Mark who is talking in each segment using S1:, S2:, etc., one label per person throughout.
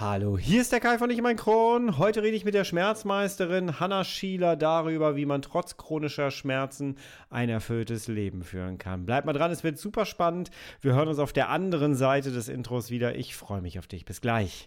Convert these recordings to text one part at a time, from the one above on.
S1: Hallo, hier ist der Kai von Ich mein Kron. Heute rede ich mit der Schmerzmeisterin Hanna Schieler darüber, wie man trotz chronischer Schmerzen ein erfülltes Leben führen kann. Bleib mal dran, es wird super spannend. Wir hören uns auf der anderen Seite des Intros wieder. Ich freue mich auf dich. Bis gleich.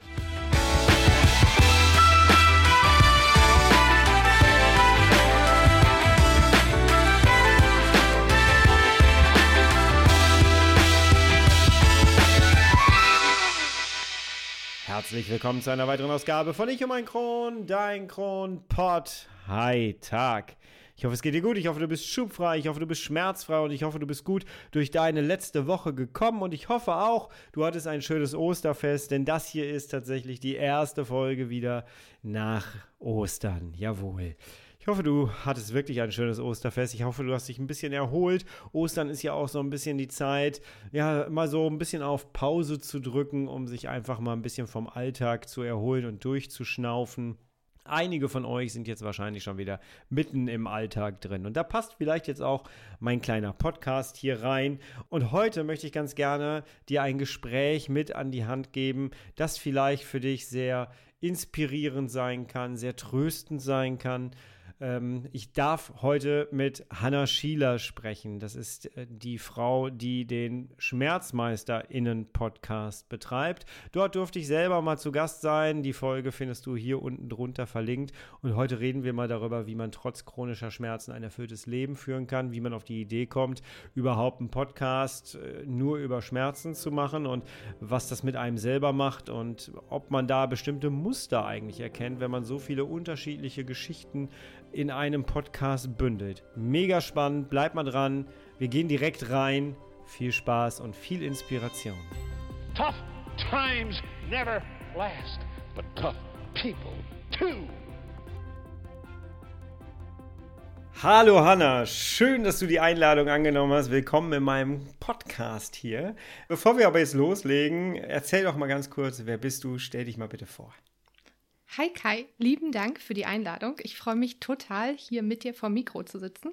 S1: Herzlich willkommen zu einer weiteren Ausgabe von Ich um ein Kron, dein Kron-Pod. Hi, Tag. Ich hoffe, es geht dir gut. Ich hoffe, du bist schubfrei. Ich hoffe, du bist schmerzfrei. Und ich hoffe, du bist gut durch deine letzte Woche gekommen. Und ich hoffe auch, du hattest ein schönes Osterfest. Denn das hier ist tatsächlich die erste Folge wieder nach Ostern. Jawohl. Ich hoffe, du hattest wirklich ein schönes Osterfest. Ich hoffe, du hast dich ein bisschen erholt. Ostern ist ja auch so ein bisschen die Zeit, ja, mal so ein bisschen auf Pause zu drücken, um sich einfach mal ein bisschen vom Alltag zu erholen und durchzuschnaufen. Einige von euch sind jetzt wahrscheinlich schon wieder mitten im Alltag drin. Und da passt vielleicht jetzt auch mein kleiner Podcast hier rein. Und heute möchte ich ganz gerne dir ein Gespräch mit an die Hand geben, das vielleicht für dich sehr inspirierend sein kann, sehr tröstend sein kann ähm, ich darf heute mit Hanna Schieler sprechen. Das ist äh, die Frau, die den SchmerzmeisterInnen-Podcast betreibt. Dort durfte ich selber mal zu Gast sein. Die Folge findest du hier unten drunter verlinkt. Und heute reden wir mal darüber, wie man trotz chronischer Schmerzen ein erfülltes Leben führen kann, wie man auf die Idee kommt, überhaupt einen Podcast äh, nur über Schmerzen zu machen und was das mit einem selber macht und ob man da bestimmte Muster eigentlich erkennt, wenn man so viele unterschiedliche Geschichten in einem Podcast bündelt. Mega spannend, bleibt mal dran. Wir gehen direkt rein. Viel Spaß und viel Inspiration. Tough times never last, but tough people too. Hallo Hanna, schön, dass du die Einladung angenommen hast. Willkommen in meinem Podcast hier. Bevor wir aber jetzt loslegen, erzähl doch mal ganz kurz, wer bist du? Stell dich mal bitte vor.
S2: Hi Kai, lieben Dank für die Einladung. Ich freue mich total, hier mit dir vor Mikro zu sitzen.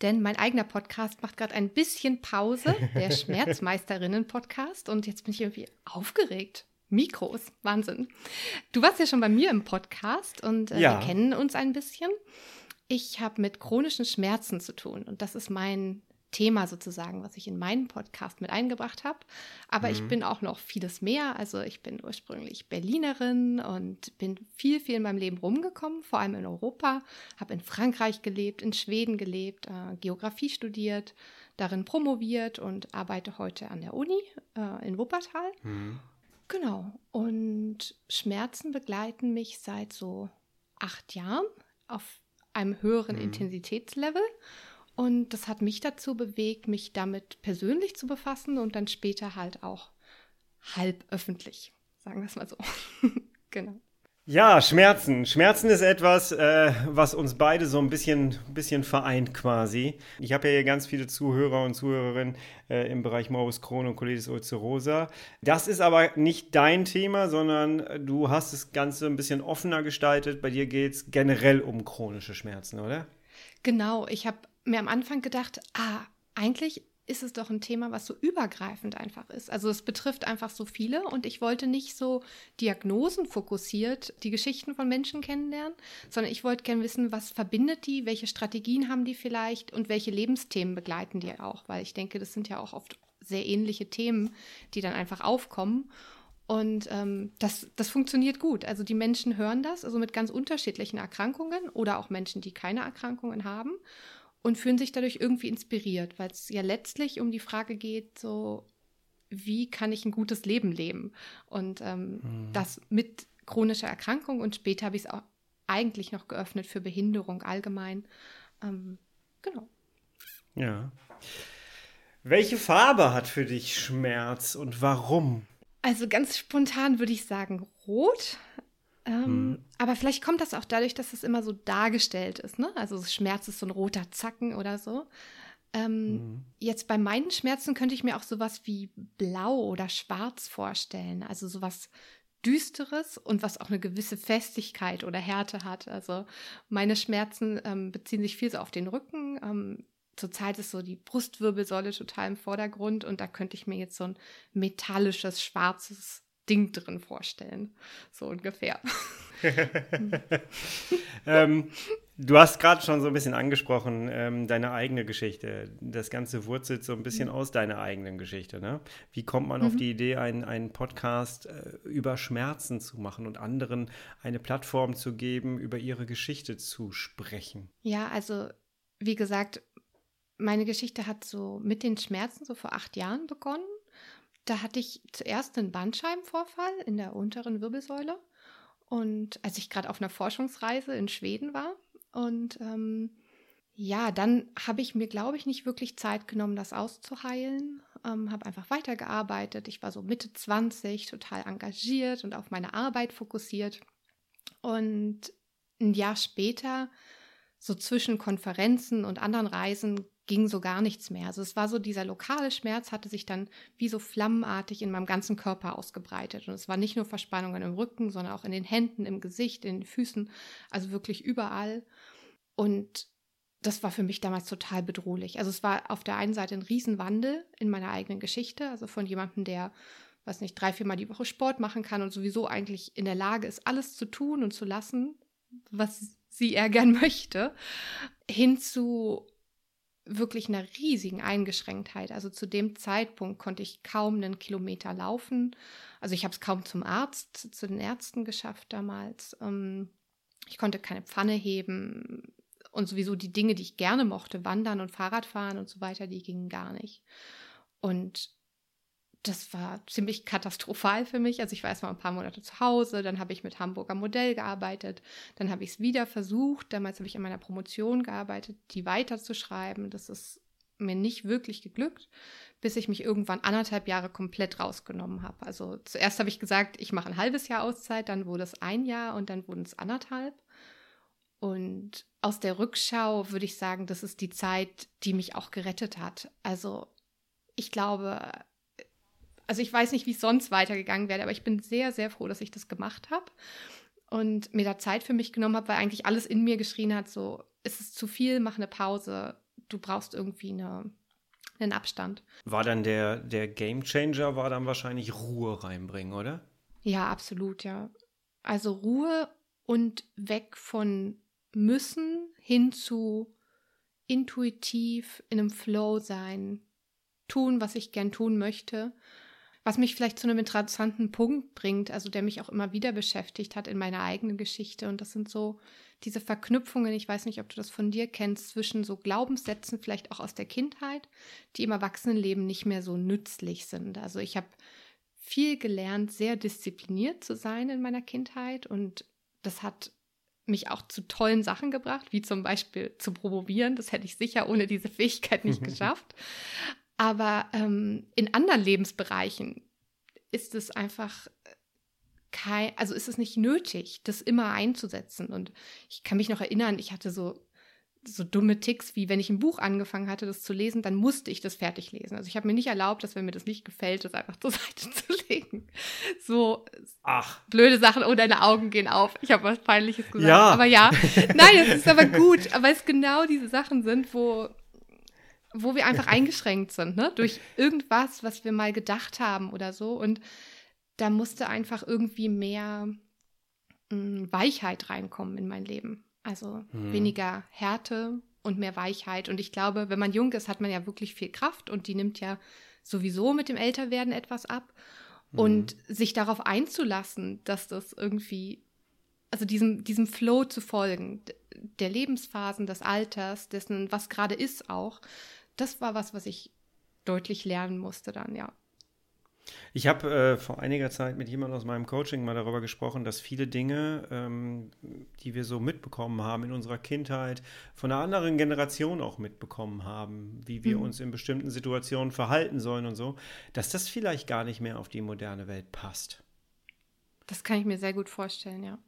S2: Denn mein eigener Podcast macht gerade ein bisschen Pause, der Schmerzmeisterinnen-Podcast. Und jetzt bin ich irgendwie aufgeregt. Mikros, Wahnsinn. Du warst ja schon bei mir im Podcast und äh, ja. wir kennen uns ein bisschen. Ich habe mit chronischen Schmerzen zu tun und das ist mein Thema sozusagen, was ich in meinen Podcast mit eingebracht habe. Aber mhm. ich bin auch noch vieles mehr. Also ich bin ursprünglich Berlinerin und bin viel, viel in meinem Leben rumgekommen, vor allem in Europa. Habe in Frankreich gelebt, in Schweden gelebt, äh, Geografie studiert, darin promoviert und arbeite heute an der Uni äh, in Wuppertal. Mhm. Genau. Und Schmerzen begleiten mich seit so acht Jahren auf einem höheren mhm. Intensitätslevel. Und das hat mich dazu bewegt, mich damit persönlich zu befassen und dann später halt auch halb öffentlich, sagen wir es mal so. genau.
S1: Ja, Schmerzen. Schmerzen ist etwas, äh, was uns beide so ein bisschen, bisschen vereint quasi. Ich habe ja hier ganz viele Zuhörer und Zuhörerinnen äh, im Bereich Morbus Crohn und Colitis ulcerosa. Das ist aber nicht dein Thema, sondern du hast das Ganze ein bisschen offener gestaltet. Bei dir geht es generell um chronische Schmerzen, oder?
S2: Genau. Ich habe mir am Anfang gedacht, ah, eigentlich ist es doch ein Thema, was so übergreifend einfach ist. Also es betrifft einfach so viele und ich wollte nicht so Diagnosen fokussiert die Geschichten von Menschen kennenlernen, sondern ich wollte gerne wissen, was verbindet die, welche Strategien haben die vielleicht und welche Lebensthemen begleiten die auch, weil ich denke, das sind ja auch oft sehr ähnliche Themen, die dann einfach aufkommen. Und ähm, das, das funktioniert gut. Also die Menschen hören das, also mit ganz unterschiedlichen Erkrankungen oder auch Menschen, die keine Erkrankungen haben und fühlen sich dadurch irgendwie inspiriert, weil es ja letztlich um die Frage geht, so wie kann ich ein gutes Leben leben? Und ähm, mhm. das mit chronischer Erkrankung und später habe ich es auch eigentlich noch geöffnet für Behinderung allgemein. Ähm, genau.
S1: Ja. Welche Farbe hat für dich Schmerz und warum?
S2: Also ganz spontan würde ich sagen rot. Ähm, hm. Aber vielleicht kommt das auch dadurch, dass es immer so dargestellt ist. Ne? Also Schmerz ist so ein roter Zacken oder so. Ähm, mhm. Jetzt bei meinen Schmerzen könnte ich mir auch sowas wie blau oder schwarz vorstellen. Also sowas Düsteres und was auch eine gewisse Festigkeit oder Härte hat. Also meine Schmerzen ähm, beziehen sich viel so auf den Rücken. Ähm, zurzeit ist so die Brustwirbelsäule total im Vordergrund und da könnte ich mir jetzt so ein metallisches, schwarzes Ding drin vorstellen. So ungefähr.
S1: ähm, du hast gerade schon so ein bisschen angesprochen, ähm, deine eigene Geschichte. Das Ganze wurzelt so ein bisschen mhm. aus deiner eigenen Geschichte. Ne? Wie kommt man mhm. auf die Idee, einen, einen Podcast äh, über Schmerzen zu machen und anderen eine Plattform zu geben, über ihre Geschichte zu sprechen?
S2: Ja, also wie gesagt, meine Geschichte hat so mit den Schmerzen so vor acht Jahren begonnen. Da hatte ich zuerst einen Bandscheibenvorfall in der unteren Wirbelsäule. Und als ich gerade auf einer Forschungsreise in Schweden war. Und ähm, ja, dann habe ich mir, glaube ich, nicht wirklich Zeit genommen, das auszuheilen. Ähm, habe einfach weitergearbeitet. Ich war so Mitte 20, total engagiert und auf meine Arbeit fokussiert. Und ein Jahr später, so zwischen Konferenzen und anderen Reisen, ging so gar nichts mehr. Also es war so, dieser lokale Schmerz hatte sich dann wie so flammenartig in meinem ganzen Körper ausgebreitet. Und es war nicht nur Verspannungen im Rücken, sondern auch in den Händen, im Gesicht, in den Füßen, also wirklich überall. Und das war für mich damals total bedrohlich. Also es war auf der einen Seite ein Riesenwandel in meiner eigenen Geschichte, also von jemandem, der, weiß nicht, drei, viermal die Woche Sport machen kann und sowieso eigentlich in der Lage ist, alles zu tun und zu lassen, was sie er gern möchte, hin zu wirklich einer riesigen Eingeschränktheit. Also zu dem Zeitpunkt konnte ich kaum einen Kilometer laufen. Also ich habe es kaum zum Arzt, zu den Ärzten geschafft damals. Ähm, ich konnte keine Pfanne heben und sowieso die Dinge, die ich gerne mochte, Wandern und Fahrradfahren und so weiter, die gingen gar nicht. Und das war ziemlich katastrophal für mich. Also ich war erst mal ein paar Monate zu Hause, dann habe ich mit Hamburger Modell gearbeitet, dann habe ich es wieder versucht. Damals habe ich an meiner Promotion gearbeitet, die weiterzuschreiben. Das ist mir nicht wirklich geglückt, bis ich mich irgendwann anderthalb Jahre komplett rausgenommen habe. Also zuerst habe ich gesagt, ich mache ein halbes Jahr Auszeit, dann wurde es ein Jahr und dann wurden es anderthalb. Und aus der Rückschau würde ich sagen, das ist die Zeit, die mich auch gerettet hat. Also ich glaube, also ich weiß nicht, wie es sonst weitergegangen wäre, aber ich bin sehr, sehr froh, dass ich das gemacht habe und mir da Zeit für mich genommen habe, weil eigentlich alles in mir geschrien hat, so, ist es zu viel, mach eine Pause, du brauchst irgendwie eine, einen Abstand.
S1: War dann der, der Game Changer, war dann wahrscheinlich Ruhe reinbringen, oder?
S2: Ja, absolut, ja. Also Ruhe und weg von müssen hin zu intuitiv in einem Flow sein, tun, was ich gern tun möchte was mich vielleicht zu einem interessanten Punkt bringt, also der mich auch immer wieder beschäftigt hat in meiner eigenen Geschichte. Und das sind so diese Verknüpfungen, ich weiß nicht, ob du das von dir kennst, zwischen so Glaubenssätzen, vielleicht auch aus der Kindheit, die im Erwachsenenleben nicht mehr so nützlich sind. Also ich habe viel gelernt, sehr diszipliniert zu sein in meiner Kindheit und das hat mich auch zu tollen Sachen gebracht, wie zum Beispiel zu promovieren. Das hätte ich sicher ohne diese Fähigkeit nicht geschafft. Aber ähm, in anderen Lebensbereichen ist es einfach kein, also ist es nicht nötig, das immer einzusetzen. Und ich kann mich noch erinnern, ich hatte so so dumme Ticks, wie wenn ich ein Buch angefangen hatte, das zu lesen, dann musste ich das fertig lesen. Also ich habe mir nicht erlaubt, dass wenn mir das nicht gefällt, das einfach zur Seite zu legen. So Ach. blöde Sachen, oh, deine Augen gehen auf. Ich habe was Peinliches gesagt. Ja. Aber ja, nein, es ist aber gut, weil es genau diese Sachen sind, wo wo wir einfach eingeschränkt sind, ne? Durch irgendwas, was wir mal gedacht haben oder so. Und da musste einfach irgendwie mehr mh, hm, Weichheit reinkommen in mein Leben. Also hm. weniger Härte und mehr Weichheit. Und ich glaube, wenn man jung ist, hat man ja wirklich viel Kraft und die nimmt ja sowieso mit dem Älterwerden etwas ab. Hm. Und sich darauf einzulassen, dass das irgendwie, also diesem, diesem Flow zu folgen, der Lebensphasen, des Alters, dessen, was gerade ist auch, das war was, was ich deutlich lernen musste dann, ja.
S1: Ich habe äh, vor einiger Zeit mit jemandem aus meinem Coaching mal darüber gesprochen, dass viele Dinge, ähm, die wir so mitbekommen haben in unserer Kindheit, von einer anderen Generation auch mitbekommen haben, wie wir mhm. uns in bestimmten Situationen verhalten sollen und so, dass das vielleicht gar nicht mehr auf die moderne Welt passt.
S2: Das kann ich mir sehr gut vorstellen, ja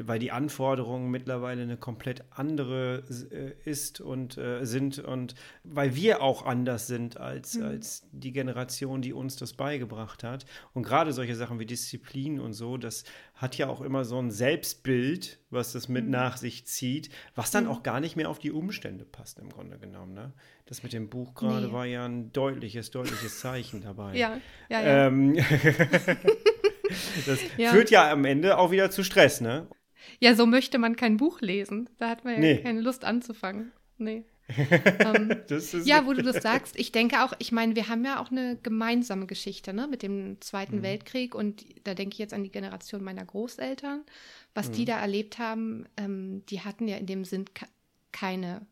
S1: weil die Anforderungen mittlerweile eine komplett andere äh, ist und äh, sind und weil wir auch anders sind als, mhm. als die Generation, die uns das beigebracht hat. Und gerade solche Sachen wie Disziplin und so, das hat ja auch immer so ein Selbstbild, was das mit mhm. nach sich zieht, was dann mhm. auch gar nicht mehr auf die Umstände passt im Grunde genommen. Ne? Das mit dem Buch gerade nee. war ja ein deutliches, deutliches Zeichen dabei.
S2: Ja, ja, ja. Ähm,
S1: das ja. führt ja am Ende auch wieder zu Stress, ne?
S2: Ja, so möchte man kein Buch lesen. Da hat man ja nee. keine Lust anzufangen. Nee. ähm, ja, wo du das sagst, ich denke auch, ich meine, wir haben ja auch eine gemeinsame Geschichte, ne, mit dem Zweiten mhm. Weltkrieg und da denke ich jetzt an die Generation meiner Großeltern, was mhm. die da erlebt haben, ähm, die hatten ja in dem Sinn keine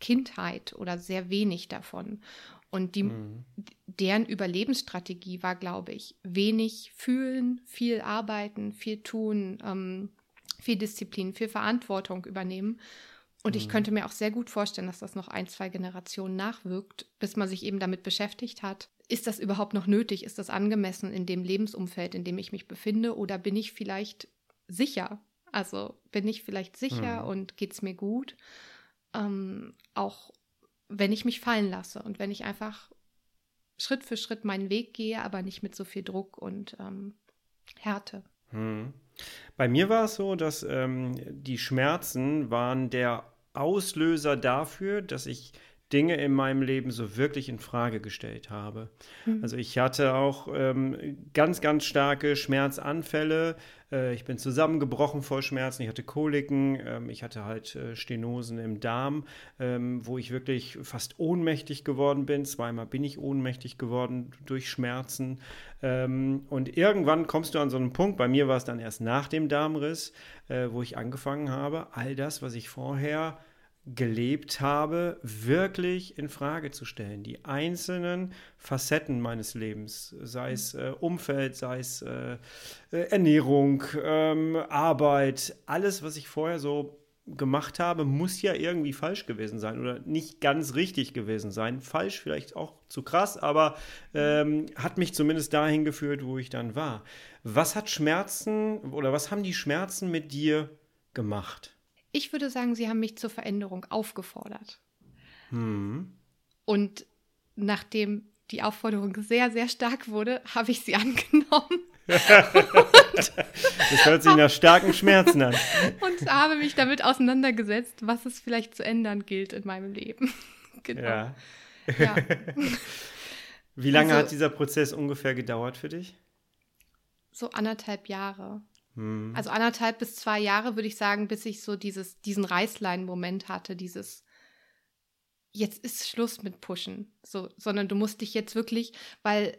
S2: Kindheit oder sehr wenig davon. Und die, mhm. deren Überlebensstrategie war, glaube ich, wenig fühlen, viel arbeiten, viel tun, ähm, viel Disziplin, viel Verantwortung übernehmen. Und ich mhm. könnte mir auch sehr gut vorstellen, dass das noch ein, zwei Generationen nachwirkt, bis man sich eben damit beschäftigt hat. Ist das überhaupt noch nötig? Ist das angemessen in dem Lebensumfeld, in dem ich mich befinde? Oder bin ich vielleicht sicher? Also bin ich vielleicht sicher mhm. und geht es mir gut? Ähm, auch wenn ich mich fallen lasse und wenn ich einfach Schritt für Schritt meinen Weg gehe, aber nicht mit so viel Druck und ähm, Härte.
S1: Mhm. Bei mir war es so, dass ähm, die Schmerzen waren der Auslöser dafür, dass ich Dinge in meinem Leben so wirklich in Frage gestellt habe. Mhm. Also ich hatte auch ähm, ganz, ganz starke Schmerzanfälle. Äh, ich bin zusammengebrochen vor Schmerzen. Ich hatte Koliken. Ähm, ich hatte halt äh, Stenosen im Darm, ähm, wo ich wirklich fast ohnmächtig geworden bin. Zweimal bin ich ohnmächtig geworden durch Schmerzen. Ähm, und irgendwann kommst du an so einen Punkt. Bei mir war es dann erst nach dem Darmriss, äh, wo ich angefangen habe, all das, was ich vorher gelebt habe, wirklich in Frage zu stellen. Die einzelnen Facetten meines Lebens, sei es äh, Umfeld, sei es äh, äh, Ernährung, ähm, Arbeit, alles, was ich vorher so gemacht habe, muss ja irgendwie falsch gewesen sein oder nicht ganz richtig gewesen sein. Falsch vielleicht auch zu krass, aber ähm, hat mich zumindest dahin geführt, wo ich dann war. Was hat Schmerzen oder was haben die Schmerzen mit dir gemacht?
S2: Ich würde sagen, sie haben mich zur Veränderung aufgefordert.
S1: Hm.
S2: Und nachdem die Aufforderung sehr, sehr stark wurde, habe ich sie angenommen.
S1: das hört sich nach starken Schmerzen an.
S2: Und habe mich damit auseinandergesetzt, was es vielleicht zu ändern gilt in meinem Leben.
S1: genau. Ja. ja. Wie lange also, hat dieser Prozess ungefähr gedauert für dich?
S2: So anderthalb Jahre. Mhm. Also anderthalb bis zwei Jahre, würde ich sagen, bis ich so dieses, diesen Reißleinen-Moment hatte, dieses jetzt ist Schluss mit Pushen. So, sondern du musst dich jetzt wirklich, weil,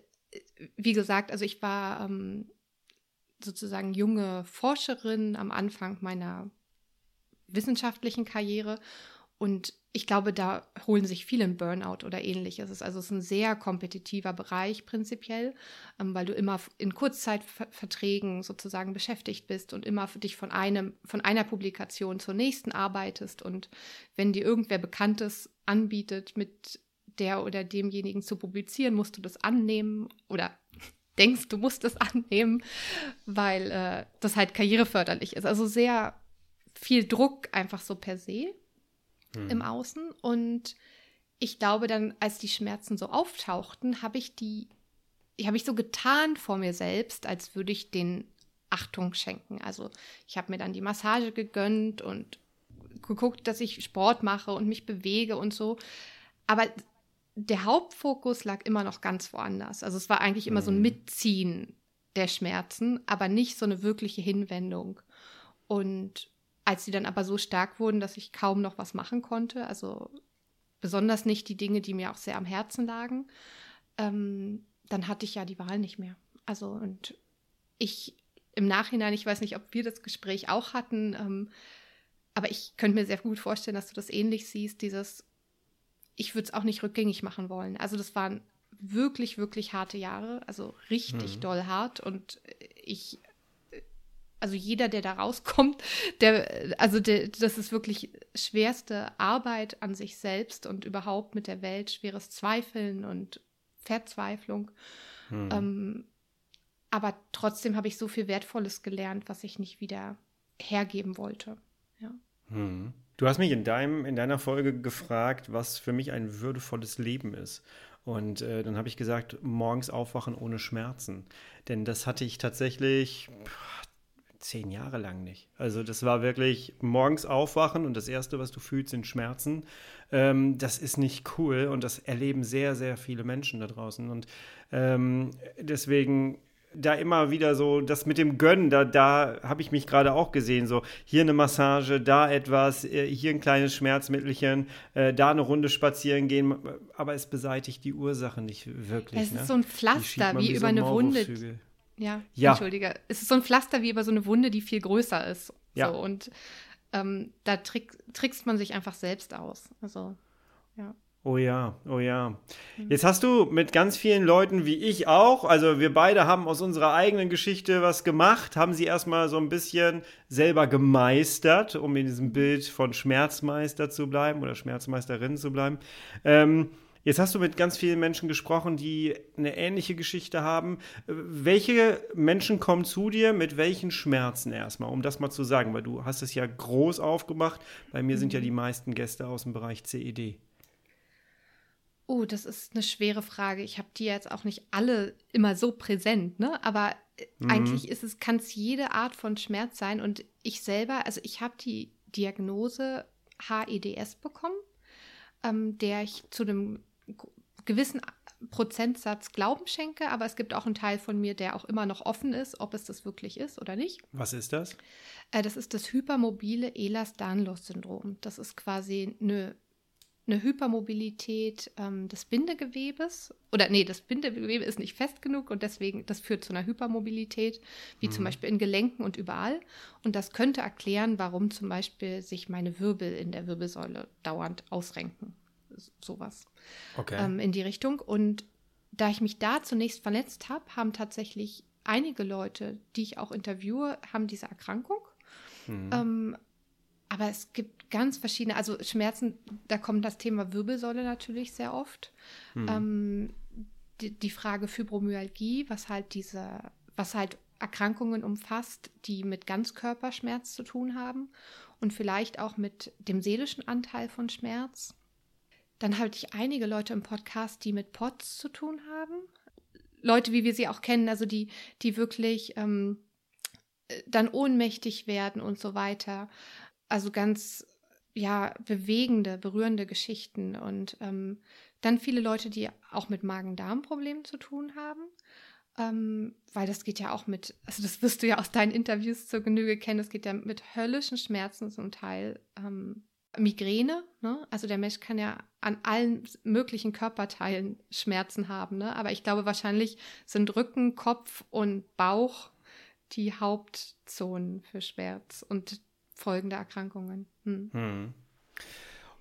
S2: wie gesagt, also ich war ähm, sozusagen junge Forscherin am Anfang meiner wissenschaftlichen Karriere und ich glaube, da holen sich viele einen Burnout oder ähnliches. Also es ist ein sehr kompetitiver Bereich prinzipiell, ähm, weil du immer in Kurzzeitverträgen sozusagen beschäftigt bist und immer dich von einem, von einer Publikation zur nächsten arbeitest. Und wenn dir irgendwer Bekanntes anbietet, mit der oder demjenigen zu publizieren, musst du das annehmen oder denkst, du musst es annehmen, weil äh, das halt karriereförderlich ist. Also sehr viel Druck einfach so per se mhm. im Außen. Und ich glaube dann, als die Schmerzen so auftauchten, habe ich die, habe ich so getan vor mir selbst, als würde ich den Achtung schenken. Also ich habe mir dann die Massage gegönnt und geguckt, dass ich Sport mache und mich bewege und so. Aber der Hauptfokus lag immer noch ganz woanders. Also es war eigentlich immer so ein mhm. Mitziehen der Schmerzen, aber nicht so eine wirkliche Hinwendung. Und als sie dann aber so stark wurden, dass ich kaum noch was machen konnte, also besonders nicht die Dinge, die mir auch sehr am Herzen lagen, ähm, dann hatte ich ja die Wahl nicht mehr. Also und ich im Nachhinein, ich weiß nicht, ob wir das Gespräch auch hatten, ähm, aber ich könnte mir sehr gut vorstellen, dass du das ähnlich siehst, dieses, ich würde es auch nicht rückgängig machen wollen. Also das waren wirklich, wirklich harte Jahre, also richtig mhm. doll hart und ich also jeder, der da rauskommt, der, also der, das ist wirklich schwerste Arbeit an sich selbst und überhaupt mit der Welt, schweres Zweifeln und Verzweiflung. Hm. Ähm, aber trotzdem habe ich so viel Wertvolles gelernt, was ich nicht wieder hergeben wollte. Ja.
S1: Hm. Du hast mich in, deinem, in deiner Folge gefragt, was für mich ein würdevolles Leben ist. Und äh, dann habe ich gesagt, morgens aufwachen ohne Schmerzen. Denn das hatte ich tatsächlich zehn Jahre lang nicht. Also das war wirklich morgens aufwachen und das Erste, was du fühlst, sind Schmerzen. Ähm, das ist nicht cool und das erleben sehr, sehr viele Menschen da draußen. Und ähm, deswegen da immer wieder so, das mit dem Gönnen, da, da habe ich mich gerade auch gesehen, so hier eine Massage, da etwas, äh, hier ein kleines Schmerzmittelchen, äh, da eine Runde spazieren gehen, aber es beseitigt die Ursache nicht wirklich.
S2: Es ist
S1: ne?
S2: so ein Pflaster, wie über eine Wunde. Ja, ja, entschuldige. Es ist so ein Pflaster wie über so eine Wunde, die viel größer ist. Ja. So, und ähm, da trick, trickst man sich einfach selbst aus. Also, ja.
S1: Oh ja, oh ja. Mhm. Jetzt hast du mit ganz vielen Leuten wie ich auch, also wir beide haben aus unserer eigenen Geschichte was gemacht, haben sie erstmal so ein bisschen selber gemeistert, um in diesem Bild von Schmerzmeister zu bleiben oder Schmerzmeisterin zu bleiben. Ähm, jetzt hast du mit ganz vielen Menschen gesprochen, die eine ähnliche Geschichte haben. Welche Menschen kommen zu dir mit welchen Schmerzen erstmal, um das mal zu sagen, weil du hast es ja groß aufgemacht. Bei mir sind ja mhm. die meisten Gäste aus dem Bereich CED.
S2: Oh, das ist eine schwere Frage. Ich habe die jetzt auch nicht alle immer so präsent, ne? Aber äh, mhm. eigentlich ist es, kann es jede Art von Schmerz sein. Und ich selber, also ich habe die Diagnose HEDS bekommen, ähm, der ich zu einem gewissen Prozentsatz Glauben schenke, aber es gibt auch einen Teil von mir, der auch immer noch offen ist, ob es das wirklich ist oder nicht.
S1: Was ist das?
S2: Äh, das ist das hypermobile Ehlers-Danlos-Syndrom. Das ist quasi eine eine Hypermobilität ähm, des Bindegewebes. Oder nee, das Bindegewebe ist nicht fest genug und deswegen, das führt zu einer Hypermobilität, wie mhm. zum Beispiel in Gelenken und überall. Und das könnte erklären, warum zum Beispiel sich meine Wirbel in der Wirbelsäule dauernd ausrenken. Sowas. Okay. Ähm, in die Richtung. Und da ich mich da zunächst verletzt habe, haben tatsächlich einige Leute, die ich auch interviewe, haben diese Erkrankung. Mhm. Ähm, aber es gibt ganz verschiedene, also Schmerzen, da kommt das Thema Wirbelsäule natürlich sehr oft. Hm. Ähm, die, die, Frage Fibromyalgie, was halt diese, was halt Erkrankungen umfasst, die mit Ganzkörperschmerz zu tun haben und vielleicht auch mit dem seelischen Anteil von Schmerz. Dann hatte ich einige Leute im Podcast, die mit POTS zu tun haben. Leute, wie wir sie auch kennen, also die, die wirklich ähm, dann ohnmächtig werden und so weiter also ganz ja bewegende, berührende Geschichten und ähm, dann viele Leute, die auch mit Magen-Darm-Problemen zu tun haben, ähm, weil das geht ja auch mit, also das wirst du ja aus deinen Interviews zur Genüge kennen, das geht ja mit höllischen Schmerzen zum Teil. Ähm, Migräne, ne? also der Mensch kann ja an allen möglichen Körperteilen Schmerzen haben, ne? aber ich glaube wahrscheinlich sind Rücken, Kopf und Bauch die Hauptzonen für Schmerz und folgende Erkrankungen. Hm. Hm.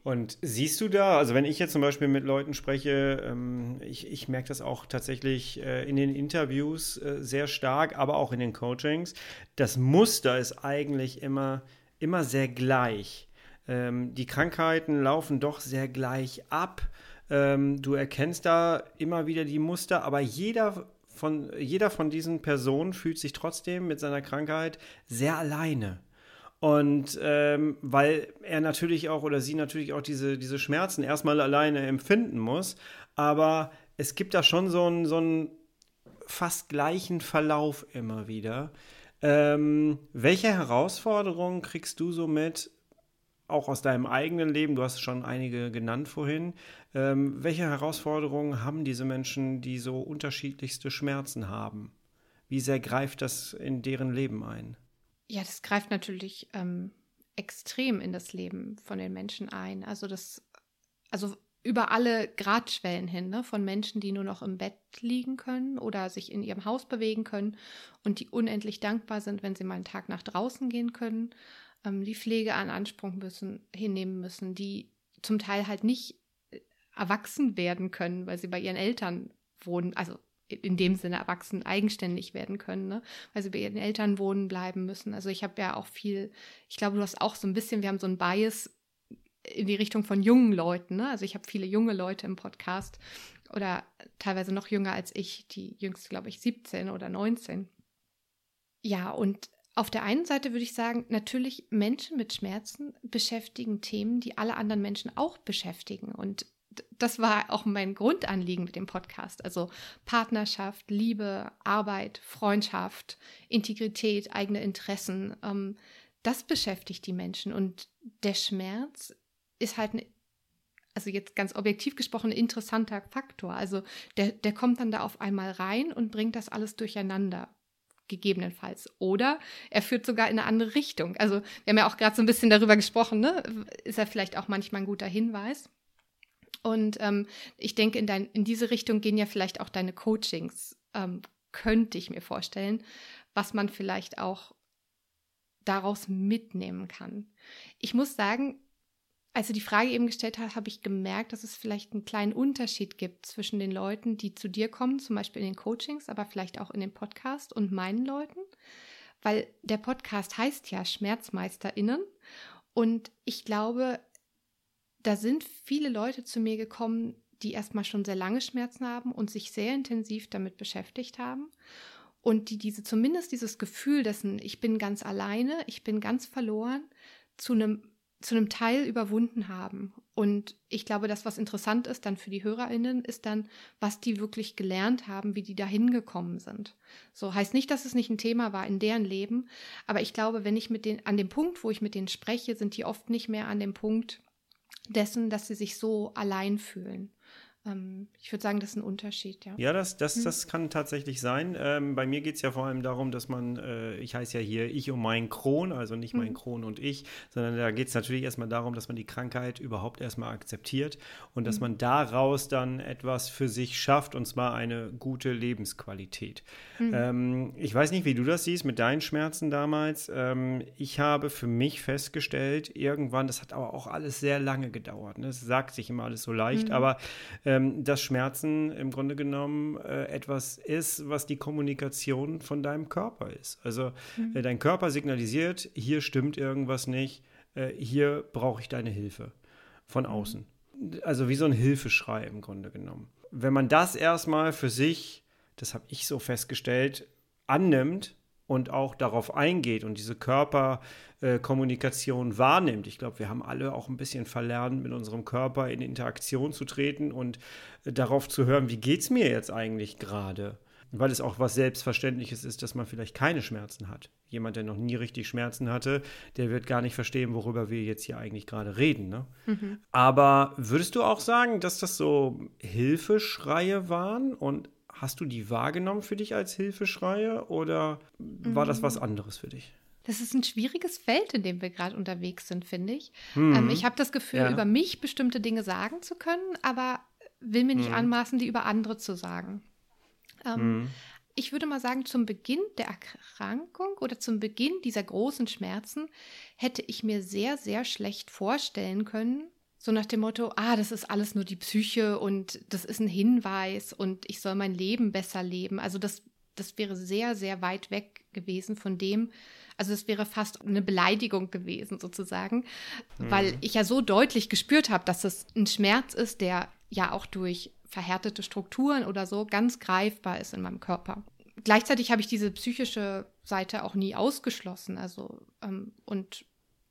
S1: Und siehst du da, also wenn ich jetzt zum Beispiel mit Leuten spreche, ähm, ich, ich merke das auch tatsächlich äh, in den Interviews äh, sehr stark, aber auch in den Coachings, das Muster ist eigentlich immer, immer sehr gleich. Ähm, die Krankheiten laufen doch sehr gleich ab. Ähm, du erkennst da immer wieder die Muster, aber jeder von, jeder von diesen Personen fühlt sich trotzdem mit seiner Krankheit sehr alleine. Und ähm, weil er natürlich auch oder sie natürlich auch diese, diese Schmerzen erstmal alleine empfinden muss, aber es gibt da schon so einen, so einen fast gleichen Verlauf immer wieder. Ähm, welche Herausforderungen kriegst du so mit, auch aus deinem eigenen Leben? Du hast schon einige genannt vorhin. Ähm, welche Herausforderungen haben diese Menschen, die so unterschiedlichste Schmerzen haben? Wie sehr greift das in deren Leben ein?
S2: Ja, das greift natürlich ähm, extrem in das Leben von den Menschen ein. Also das, also über alle Gradschwellen hin, ne? von Menschen, die nur noch im Bett liegen können oder sich in ihrem Haus bewegen können und die unendlich dankbar sind, wenn sie mal einen Tag nach draußen gehen können, ähm, die Pflege an Anspruch müssen, hinnehmen müssen, die zum Teil halt nicht äh, erwachsen werden können, weil sie bei ihren Eltern wohnen, also in dem Sinne erwachsen eigenständig werden können, ne? weil sie bei ihren Eltern wohnen bleiben müssen. Also ich habe ja auch viel, ich glaube, du hast auch so ein bisschen, wir haben so ein Bias in die Richtung von jungen Leuten. Ne? Also ich habe viele junge Leute im Podcast oder teilweise noch jünger als ich, die jüngste, glaube ich, 17 oder 19. Ja, und auf der einen Seite würde ich sagen, natürlich Menschen mit Schmerzen beschäftigen Themen, die alle anderen Menschen auch beschäftigen. Und das war auch mein Grundanliegen mit dem Podcast. Also Partnerschaft, Liebe, Arbeit, Freundschaft, Integrität, eigene Interessen. Ähm, das beschäftigt die Menschen. Und der Schmerz ist halt eine, also jetzt ganz objektiv gesprochen, ein interessanter Faktor. Also der, der kommt dann da auf einmal rein und bringt das alles durcheinander gegebenenfalls. Oder er führt sogar in eine andere Richtung. Also wir haben ja auch gerade so ein bisschen darüber gesprochen, ne? ist er vielleicht auch manchmal ein guter Hinweis. Und ähm, ich denke, in, dein, in diese Richtung gehen ja vielleicht auch deine Coachings, ähm, könnte ich mir vorstellen, was man vielleicht auch daraus mitnehmen kann. Ich muss sagen, als du die Frage eben gestellt hast, habe ich gemerkt, dass es vielleicht einen kleinen Unterschied gibt zwischen den Leuten, die zu dir kommen, zum Beispiel in den Coachings, aber vielleicht auch in den Podcast und meinen Leuten, weil der Podcast heißt ja SchmerzmeisterInnen. Und ich glaube, da sind viele Leute zu mir gekommen, die erstmal schon sehr lange Schmerzen haben und sich sehr intensiv damit beschäftigt haben. Und die diese zumindest dieses Gefühl dessen, ich bin ganz alleine, ich bin ganz verloren, zu einem zu einem Teil überwunden haben. Und ich glaube, das, was interessant ist dann für die HörerInnen, ist dann, was die wirklich gelernt haben, wie die da hingekommen sind. So heißt nicht, dass es nicht ein Thema war in deren Leben, aber ich glaube, wenn ich mit denen, an dem Punkt, wo ich mit denen spreche, sind die oft nicht mehr an dem Punkt dessen, dass sie sich so allein fühlen. Ähm, ich würde sagen, das ist ein Unterschied, ja.
S1: Ja, das, das, hm. das kann tatsächlich sein. Ähm, bei mir geht es ja vor allem darum, dass man, äh, ich heiße ja hier ich und mein Kron, also nicht mein hm. Kron und ich, sondern da geht es natürlich erstmal darum, dass man die Krankheit überhaupt erstmal akzeptiert und dass hm. man daraus dann etwas für sich schafft und zwar eine gute Lebensqualität. Mhm. Ähm, ich weiß nicht, wie du das siehst mit deinen Schmerzen damals. Ähm, ich habe für mich festgestellt, irgendwann, das hat aber auch alles sehr lange gedauert. Ne? Es sagt sich immer alles so leicht, mhm. aber äh, ähm, dass Schmerzen im Grunde genommen äh, etwas ist, was die Kommunikation von deinem Körper ist. Also mhm. äh, dein Körper signalisiert, hier stimmt irgendwas nicht, äh, hier brauche ich deine Hilfe von mhm. außen. Also wie so ein Hilfeschrei im Grunde genommen. Wenn man das erstmal für sich, das habe ich so festgestellt, annimmt, und auch darauf eingeht und diese Körperkommunikation äh, wahrnimmt. Ich glaube, wir haben alle auch ein bisschen verlernt, mit unserem Körper in Interaktion zu treten und äh, darauf zu hören, wie geht es mir jetzt eigentlich gerade? Weil es auch was Selbstverständliches ist, dass man vielleicht keine Schmerzen hat. Jemand, der noch nie richtig Schmerzen hatte, der wird gar nicht verstehen, worüber wir jetzt hier eigentlich gerade reden. Ne? Mhm. Aber würdest du auch sagen, dass das so Hilfeschreie waren und Hast du die wahrgenommen für dich als Hilfeschreie oder war das was mm. anderes für dich?
S2: Das ist ein schwieriges Feld, in dem wir gerade unterwegs sind, finde ich. Mhm. Ähm, ich habe das Gefühl, ja. über mich bestimmte Dinge sagen zu können, aber will mir nicht mhm. anmaßen, die über andere zu sagen. Ähm, mhm. Ich würde mal sagen, zum Beginn der Erkrankung oder zum Beginn dieser großen Schmerzen hätte ich mir sehr, sehr schlecht vorstellen können, so nach dem Motto, ah, das ist alles nur die Psyche und das ist ein Hinweis und ich soll mein Leben besser leben. Also das, das wäre sehr, sehr weit weg gewesen von dem, also es wäre fast eine Beleidigung gewesen sozusagen, mhm. weil ich ja so deutlich gespürt habe, dass es ein Schmerz ist, der ja auch durch verhärtete Strukturen oder so ganz greifbar ist in meinem Körper. Gleichzeitig habe ich diese psychische Seite auch nie ausgeschlossen, also ähm, und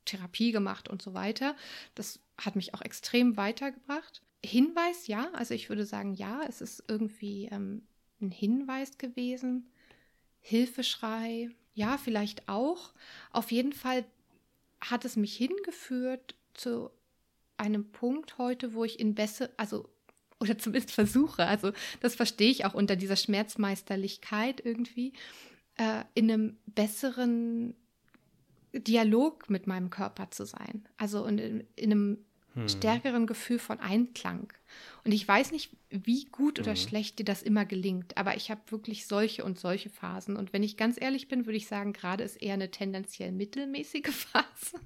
S2: Therapie gemacht und so weiter. Das hat mich auch extrem weitergebracht. Hinweis, ja, also ich würde sagen, ja, es ist irgendwie ähm, ein Hinweis gewesen. Hilfeschrei, ja, vielleicht auch. Auf jeden Fall hat es mich hingeführt zu einem Punkt heute, wo ich in besser, also oder zumindest versuche, also das verstehe ich auch unter dieser Schmerzmeisterlichkeit irgendwie, äh, in einem besseren Dialog mit meinem Körper zu sein. Also in, in einem hm. stärkeren Gefühl von Einklang. Und ich weiß nicht, wie gut oder hm. schlecht dir das immer gelingt, aber ich habe wirklich solche und solche Phasen. Und wenn ich ganz ehrlich bin, würde ich sagen, gerade ist eher eine tendenziell mittelmäßige Phase,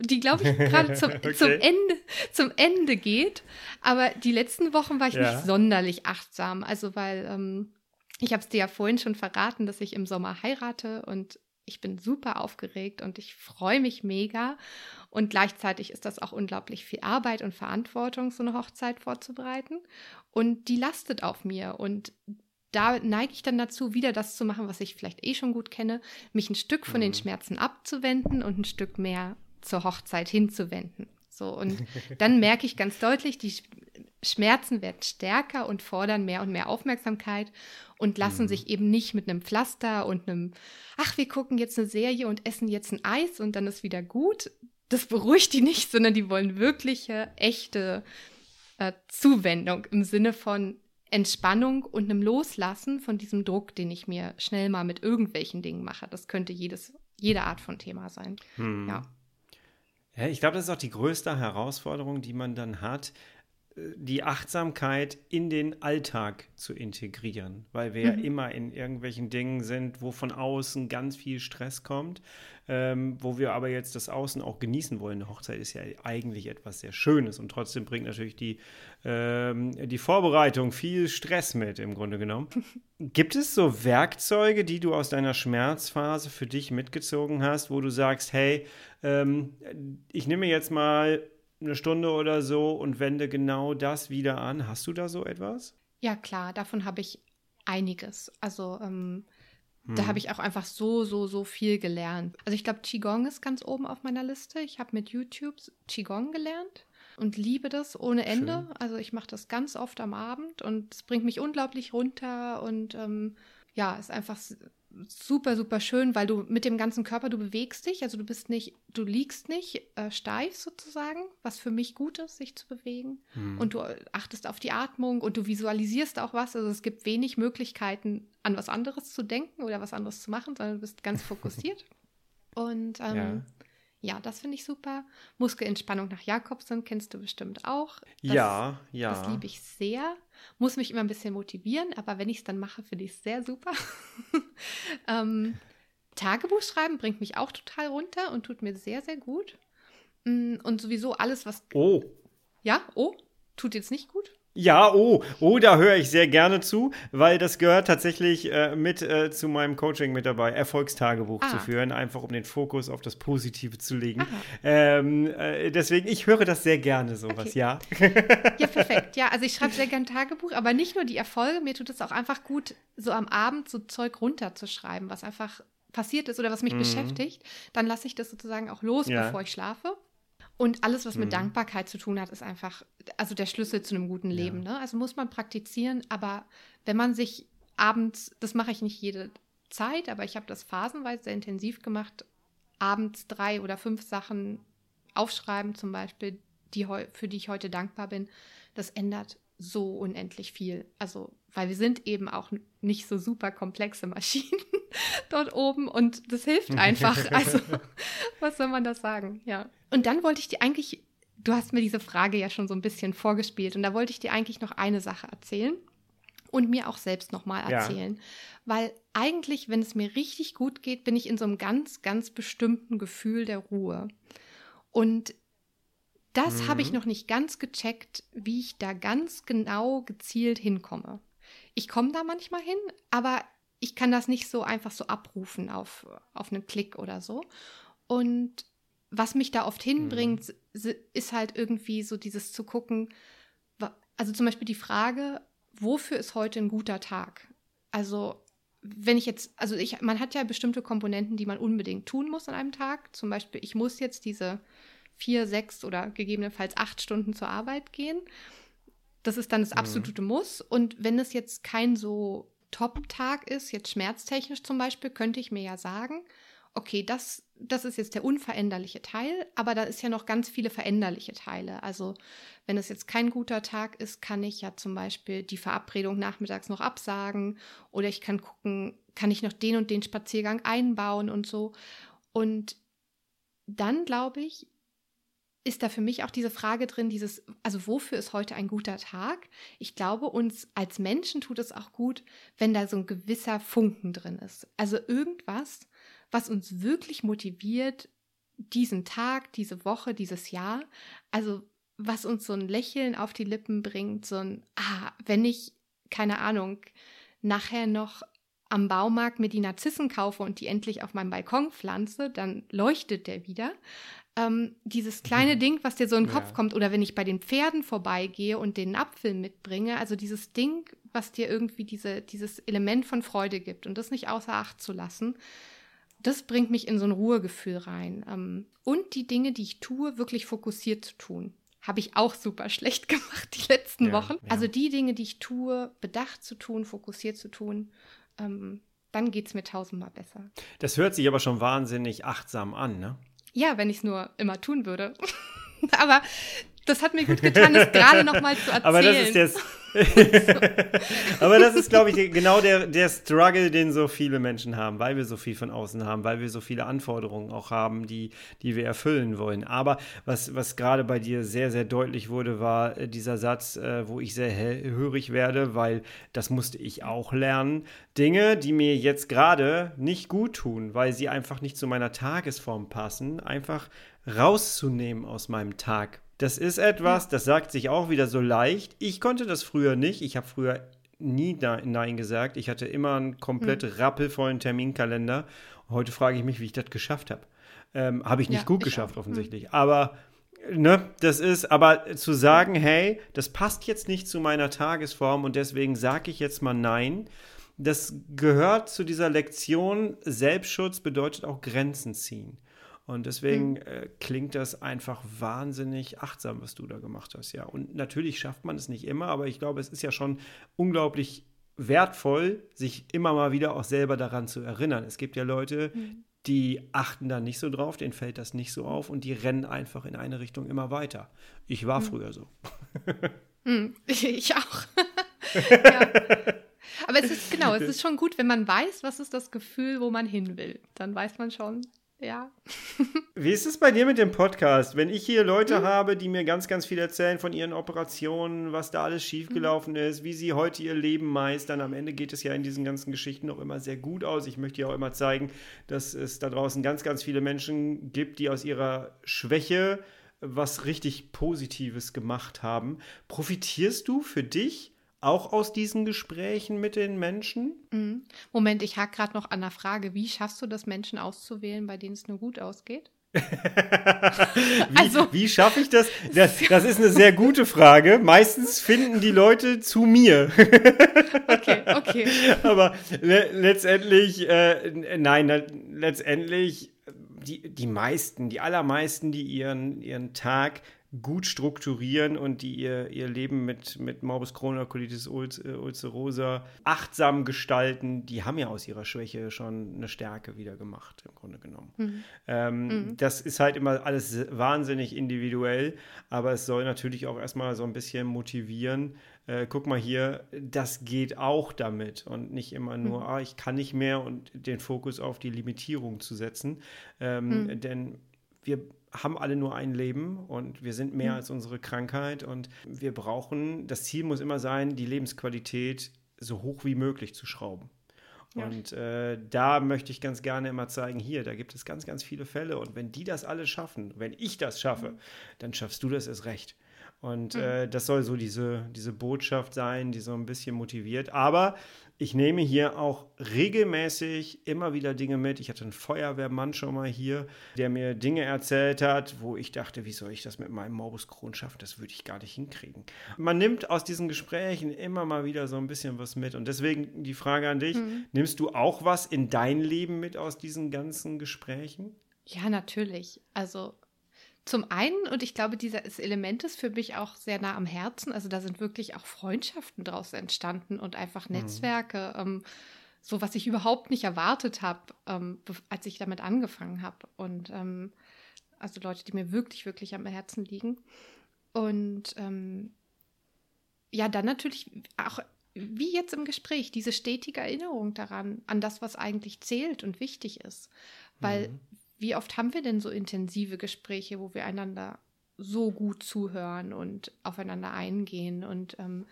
S2: die, glaube ich, gerade zum, okay. zum, Ende, zum Ende geht. Aber die letzten Wochen war ich ja. nicht sonderlich achtsam. Also, weil ähm, ich habe es dir ja vorhin schon verraten, dass ich im Sommer heirate und ich bin super aufgeregt und ich freue mich mega. Und gleichzeitig ist das auch unglaublich viel Arbeit und Verantwortung, so eine Hochzeit vorzubereiten. Und die lastet auf mir. Und da neige ich dann dazu, wieder das zu machen, was ich vielleicht eh schon gut kenne, mich ein Stück von den mhm. Schmerzen abzuwenden und ein Stück mehr zur Hochzeit hinzuwenden. So, und dann merke ich ganz deutlich, die Schmerzen werden stärker und fordern mehr und mehr Aufmerksamkeit und lassen mhm. sich eben nicht mit einem Pflaster und einem, ach, wir gucken jetzt eine Serie und essen jetzt ein Eis und dann ist wieder gut. Das beruhigt die nicht, sondern die wollen wirkliche, echte äh, Zuwendung im Sinne von Entspannung und einem Loslassen von diesem Druck, den ich mir schnell mal mit irgendwelchen Dingen mache. Das könnte jedes, jede Art von Thema sein. Hm. Ja.
S1: Ja. Ich glaube, das ist auch die größte Herausforderung, die man dann hat, die Achtsamkeit in den Alltag zu integrieren, weil wir mhm. ja immer in irgendwelchen Dingen sind, wo von außen ganz viel Stress kommt, ähm, wo wir aber jetzt das Außen auch genießen wollen. Eine Hochzeit ist ja eigentlich etwas sehr Schönes und trotzdem bringt natürlich die, ähm, die Vorbereitung viel Stress mit, im Grunde genommen. Gibt es so Werkzeuge, die du aus deiner Schmerzphase für dich mitgezogen hast, wo du sagst, hey, ähm, ich nehme jetzt mal eine Stunde oder so und wende genau das wieder an. Hast du da so etwas?
S2: Ja, klar, davon habe ich einiges. Also ähm, hm. da habe ich auch einfach so, so, so viel gelernt. Also ich glaube, Qigong ist ganz oben auf meiner Liste. Ich habe mit YouTube Qigong gelernt und liebe das ohne Ende. Schön. Also ich mache das ganz oft am Abend und es bringt mich unglaublich runter und ähm, ja, ist einfach super, super schön, weil du mit dem ganzen Körper, du bewegst dich, also du bist nicht, du liegst nicht äh, steif sozusagen, was für mich gut ist, sich zu bewegen. Hm. Und du achtest auf die Atmung und du visualisierst auch was. Also es gibt wenig Möglichkeiten, an was anderes zu denken oder was anderes zu machen, sondern du bist ganz fokussiert. und ähm, ja. Ja, das finde ich super. Muskelentspannung nach Jakobsen kennst du bestimmt auch. Das,
S1: ja, ja.
S2: Das liebe ich sehr. Muss mich immer ein bisschen motivieren, aber wenn ich es dann mache, finde ich es sehr super. ähm, Tagebuch schreiben bringt mich auch total runter und tut mir sehr, sehr gut. Mm, und sowieso alles, was.
S1: Oh.
S2: Ja, oh, tut jetzt nicht gut.
S1: Ja, oh, oh, da höre ich sehr gerne zu, weil das gehört tatsächlich äh, mit äh, zu meinem Coaching mit dabei, Erfolgstagebuch ah. zu führen, einfach um den Fokus auf das Positive zu legen. Ähm, äh, deswegen, ich höre das sehr gerne, sowas, okay. ja.
S2: Ja, perfekt. Ja, also ich schreibe sehr gerne Tagebuch, aber nicht nur die Erfolge, mir tut es auch einfach gut, so am Abend so Zeug runterzuschreiben, was einfach passiert ist oder was mich mhm. beschäftigt. Dann lasse ich das sozusagen auch los, ja. bevor ich schlafe. Und alles, was mit mhm. Dankbarkeit zu tun hat, ist einfach, also der Schlüssel zu einem guten Leben. Ja. Ne? Also muss man praktizieren, aber wenn man sich abends, das mache ich nicht jede Zeit, aber ich habe das phasenweise sehr intensiv gemacht, abends drei oder fünf Sachen aufschreiben, zum Beispiel, die, für die ich heute dankbar bin, das ändert so unendlich viel. Also, weil wir sind eben auch nicht so super komplexe Maschinen dort oben und das hilft einfach. Also, was soll man da sagen? Ja. Und dann wollte ich dir eigentlich, du hast mir diese Frage ja schon so ein bisschen vorgespielt und da wollte ich dir eigentlich noch eine Sache erzählen und mir auch selbst nochmal erzählen. Ja. Weil eigentlich, wenn es mir richtig gut geht, bin ich in so einem ganz, ganz bestimmten Gefühl der Ruhe. Und das mhm. habe ich noch nicht ganz gecheckt, wie ich da ganz genau gezielt hinkomme. Ich komme da manchmal hin, aber ich kann das nicht so einfach so abrufen auf, auf einen Klick oder so. Und was mich da oft hinbringt, mhm. ist halt irgendwie so dieses zu gucken, also zum Beispiel die Frage, wofür ist heute ein guter Tag? Also wenn ich jetzt, also ich, man hat ja bestimmte Komponenten, die man unbedingt tun muss an einem Tag. Zum Beispiel, ich muss jetzt diese vier, sechs oder gegebenenfalls acht Stunden zur Arbeit gehen. Das ist dann das mhm. absolute mhm. Muss. Und wenn es jetzt kein so Top-Tag ist, jetzt schmerztechnisch zum Beispiel, könnte ich mir ja sagen, okay, das, das ist jetzt der unveränderliche Teil, aber da ist ja noch ganz viele veränderliche Teile. Also wenn es jetzt kein guter Tag ist, kann ich ja zum Beispiel die Verabredung nachmittags noch absagen oder ich kann gucken, kann ich noch den und den Spaziergang einbauen und so. Und dann glaube ich, ist da für mich auch diese Frage drin, dieses, also wofür ist heute ein guter Tag? Ich glaube, uns als Menschen tut es auch gut, wenn da so ein gewisser Funken drin ist. Also irgendwas, was uns wirklich motiviert, diesen Tag, diese Woche, dieses Jahr, also was uns so ein Lächeln auf die Lippen bringt, so ein, ah, wenn ich, keine Ahnung, nachher noch am Baumarkt mir die Narzissen kaufe und die endlich auf meinem Balkon pflanze, dann leuchtet der wieder ähm, dieses kleine mhm. Ding, was dir so in den Kopf ja. kommt, oder wenn ich bei den Pferden vorbeigehe und den Apfel mitbringe, also dieses Ding, was dir irgendwie diese, dieses Element von Freude gibt und das nicht außer Acht zu lassen, das bringt mich in so ein Ruhegefühl rein. Ähm, und die Dinge, die ich tue, wirklich fokussiert zu tun. Habe ich auch super schlecht gemacht die letzten ja, Wochen. Ja. Also die Dinge, die ich tue, bedacht zu tun, fokussiert zu tun, ähm, dann geht es mir tausendmal besser.
S1: Das hört sich aber schon wahnsinnig achtsam an, ne?
S2: Ja, wenn ich es nur immer tun würde. Aber das hat mir gut getan, das gerade nochmal zu erzählen.
S1: Aber das ist der, Aber das ist, glaube ich, genau der, der Struggle, den so viele Menschen haben, weil wir so viel von außen haben, weil wir so viele Anforderungen auch haben, die, die wir erfüllen wollen. Aber was, was gerade bei dir sehr, sehr deutlich wurde, war äh, dieser Satz, äh, wo ich sehr hörig werde, weil das musste ich auch lernen. Dinge, die mir jetzt gerade nicht gut tun, weil sie einfach nicht zu meiner Tagesform passen, einfach rauszunehmen aus meinem Tag das ist etwas, das sagt sich auch wieder so leicht. Ich konnte das früher nicht. Ich habe früher nie Nein gesagt. Ich hatte immer einen komplett hm. rappelvollen Terminkalender. Heute frage ich mich, wie ich das geschafft habe. Ähm, habe ich nicht ja, gut geschafft, auch. Hm. offensichtlich. Hm. Aber ne, das ist, aber zu sagen, hey, das passt jetzt nicht zu meiner Tagesform und deswegen sage ich jetzt mal Nein. Das gehört zu dieser Lektion. Selbstschutz bedeutet auch Grenzen ziehen. Und deswegen äh, klingt das einfach wahnsinnig achtsam, was du da gemacht hast, ja. Und natürlich schafft man es nicht immer, aber ich glaube, es ist ja schon unglaublich wertvoll, sich immer mal wieder auch selber daran zu erinnern. Es gibt ja Leute, mhm. die achten da nicht so drauf, denen fällt das nicht so auf und die rennen einfach in eine Richtung immer weiter. Ich war mhm. früher so.
S2: Mhm. Ich auch. ja. Aber es ist genau, es ist schon gut, wenn man weiß, was ist das Gefühl, wo man hin will. Dann weiß man schon, ja.
S1: Wie ist es bei dir mit dem Podcast? Wenn ich hier Leute mhm. habe, die mir ganz, ganz viel erzählen von ihren Operationen, was da alles schiefgelaufen mhm. ist, wie sie heute ihr Leben meistern, am Ende geht es ja in diesen ganzen Geschichten noch immer sehr gut aus. Ich möchte ja auch immer zeigen, dass es da draußen ganz, ganz viele Menschen gibt, die aus ihrer Schwäche was richtig Positives gemacht haben. Profitierst du für dich auch aus diesen Gesprächen mit den Menschen?
S2: Mhm. Moment, ich hake gerade noch an der Frage, wie schaffst du das, Menschen auszuwählen, bei denen es nur gut ausgeht?
S1: wie, also, wie schaffe ich das? das? das? ist eine sehr gute Frage. Meistens finden die Leute zu mir.
S2: okay, okay.
S1: Aber le letztendlich, äh, nein, letztendlich, die, die meisten, die allermeisten, die ihren, ihren Tag gut strukturieren und die ihr, ihr Leben mit, mit Morbus Crohn oder Colitis äh, ulcerosa achtsam gestalten, die haben ja aus ihrer Schwäche schon eine Stärke wieder gemacht, im Grunde genommen. Mhm. Ähm, mhm. Das ist halt immer alles wahnsinnig individuell, aber es soll natürlich auch erstmal so ein bisschen motivieren. Äh, guck mal hier, das geht auch damit und nicht immer nur, mhm. ah, ich kann nicht mehr und den Fokus auf die Limitierung zu setzen. Ähm, mhm. Denn wir haben alle nur ein Leben und wir sind mehr mhm. als unsere Krankheit und wir brauchen, das Ziel muss immer sein, die Lebensqualität so hoch wie möglich zu schrauben. Ja. Und äh, da möchte ich ganz gerne immer zeigen, hier, da gibt es ganz, ganz viele Fälle. Und wenn die das alle schaffen, wenn ich das schaffe, mhm. dann schaffst du das erst recht. Und mhm. äh, das soll so diese, diese Botschaft sein, die so ein bisschen motiviert. Aber ich nehme hier auch regelmäßig immer wieder Dinge mit. Ich hatte einen Feuerwehrmann schon mal hier, der mir Dinge erzählt hat, wo ich dachte, wie soll ich das mit meinem Morbus Crohn schaffen? Das würde ich gar nicht hinkriegen. Man nimmt aus diesen Gesprächen immer mal wieder so ein bisschen was mit. Und deswegen die Frage an dich, mhm. nimmst du auch was in dein Leben mit aus diesen ganzen Gesprächen?
S2: Ja, natürlich. Also zum einen, und ich glaube, dieses Element ist für mich auch sehr nah am Herzen. Also da sind wirklich auch Freundschaften draus entstanden und einfach mhm. Netzwerke. Mhm. Ähm, so was ich überhaupt nicht erwartet habe, ähm, als ich damit angefangen habe. Und ähm, also Leute, die mir wirklich, wirklich am Herzen liegen. Und ähm, ja, dann natürlich auch wie jetzt im Gespräch, diese stetige Erinnerung daran, an das, was eigentlich zählt und wichtig ist. Weil mhm wie oft haben wir denn so intensive Gespräche, wo wir einander so gut zuhören und aufeinander eingehen? Und ähm,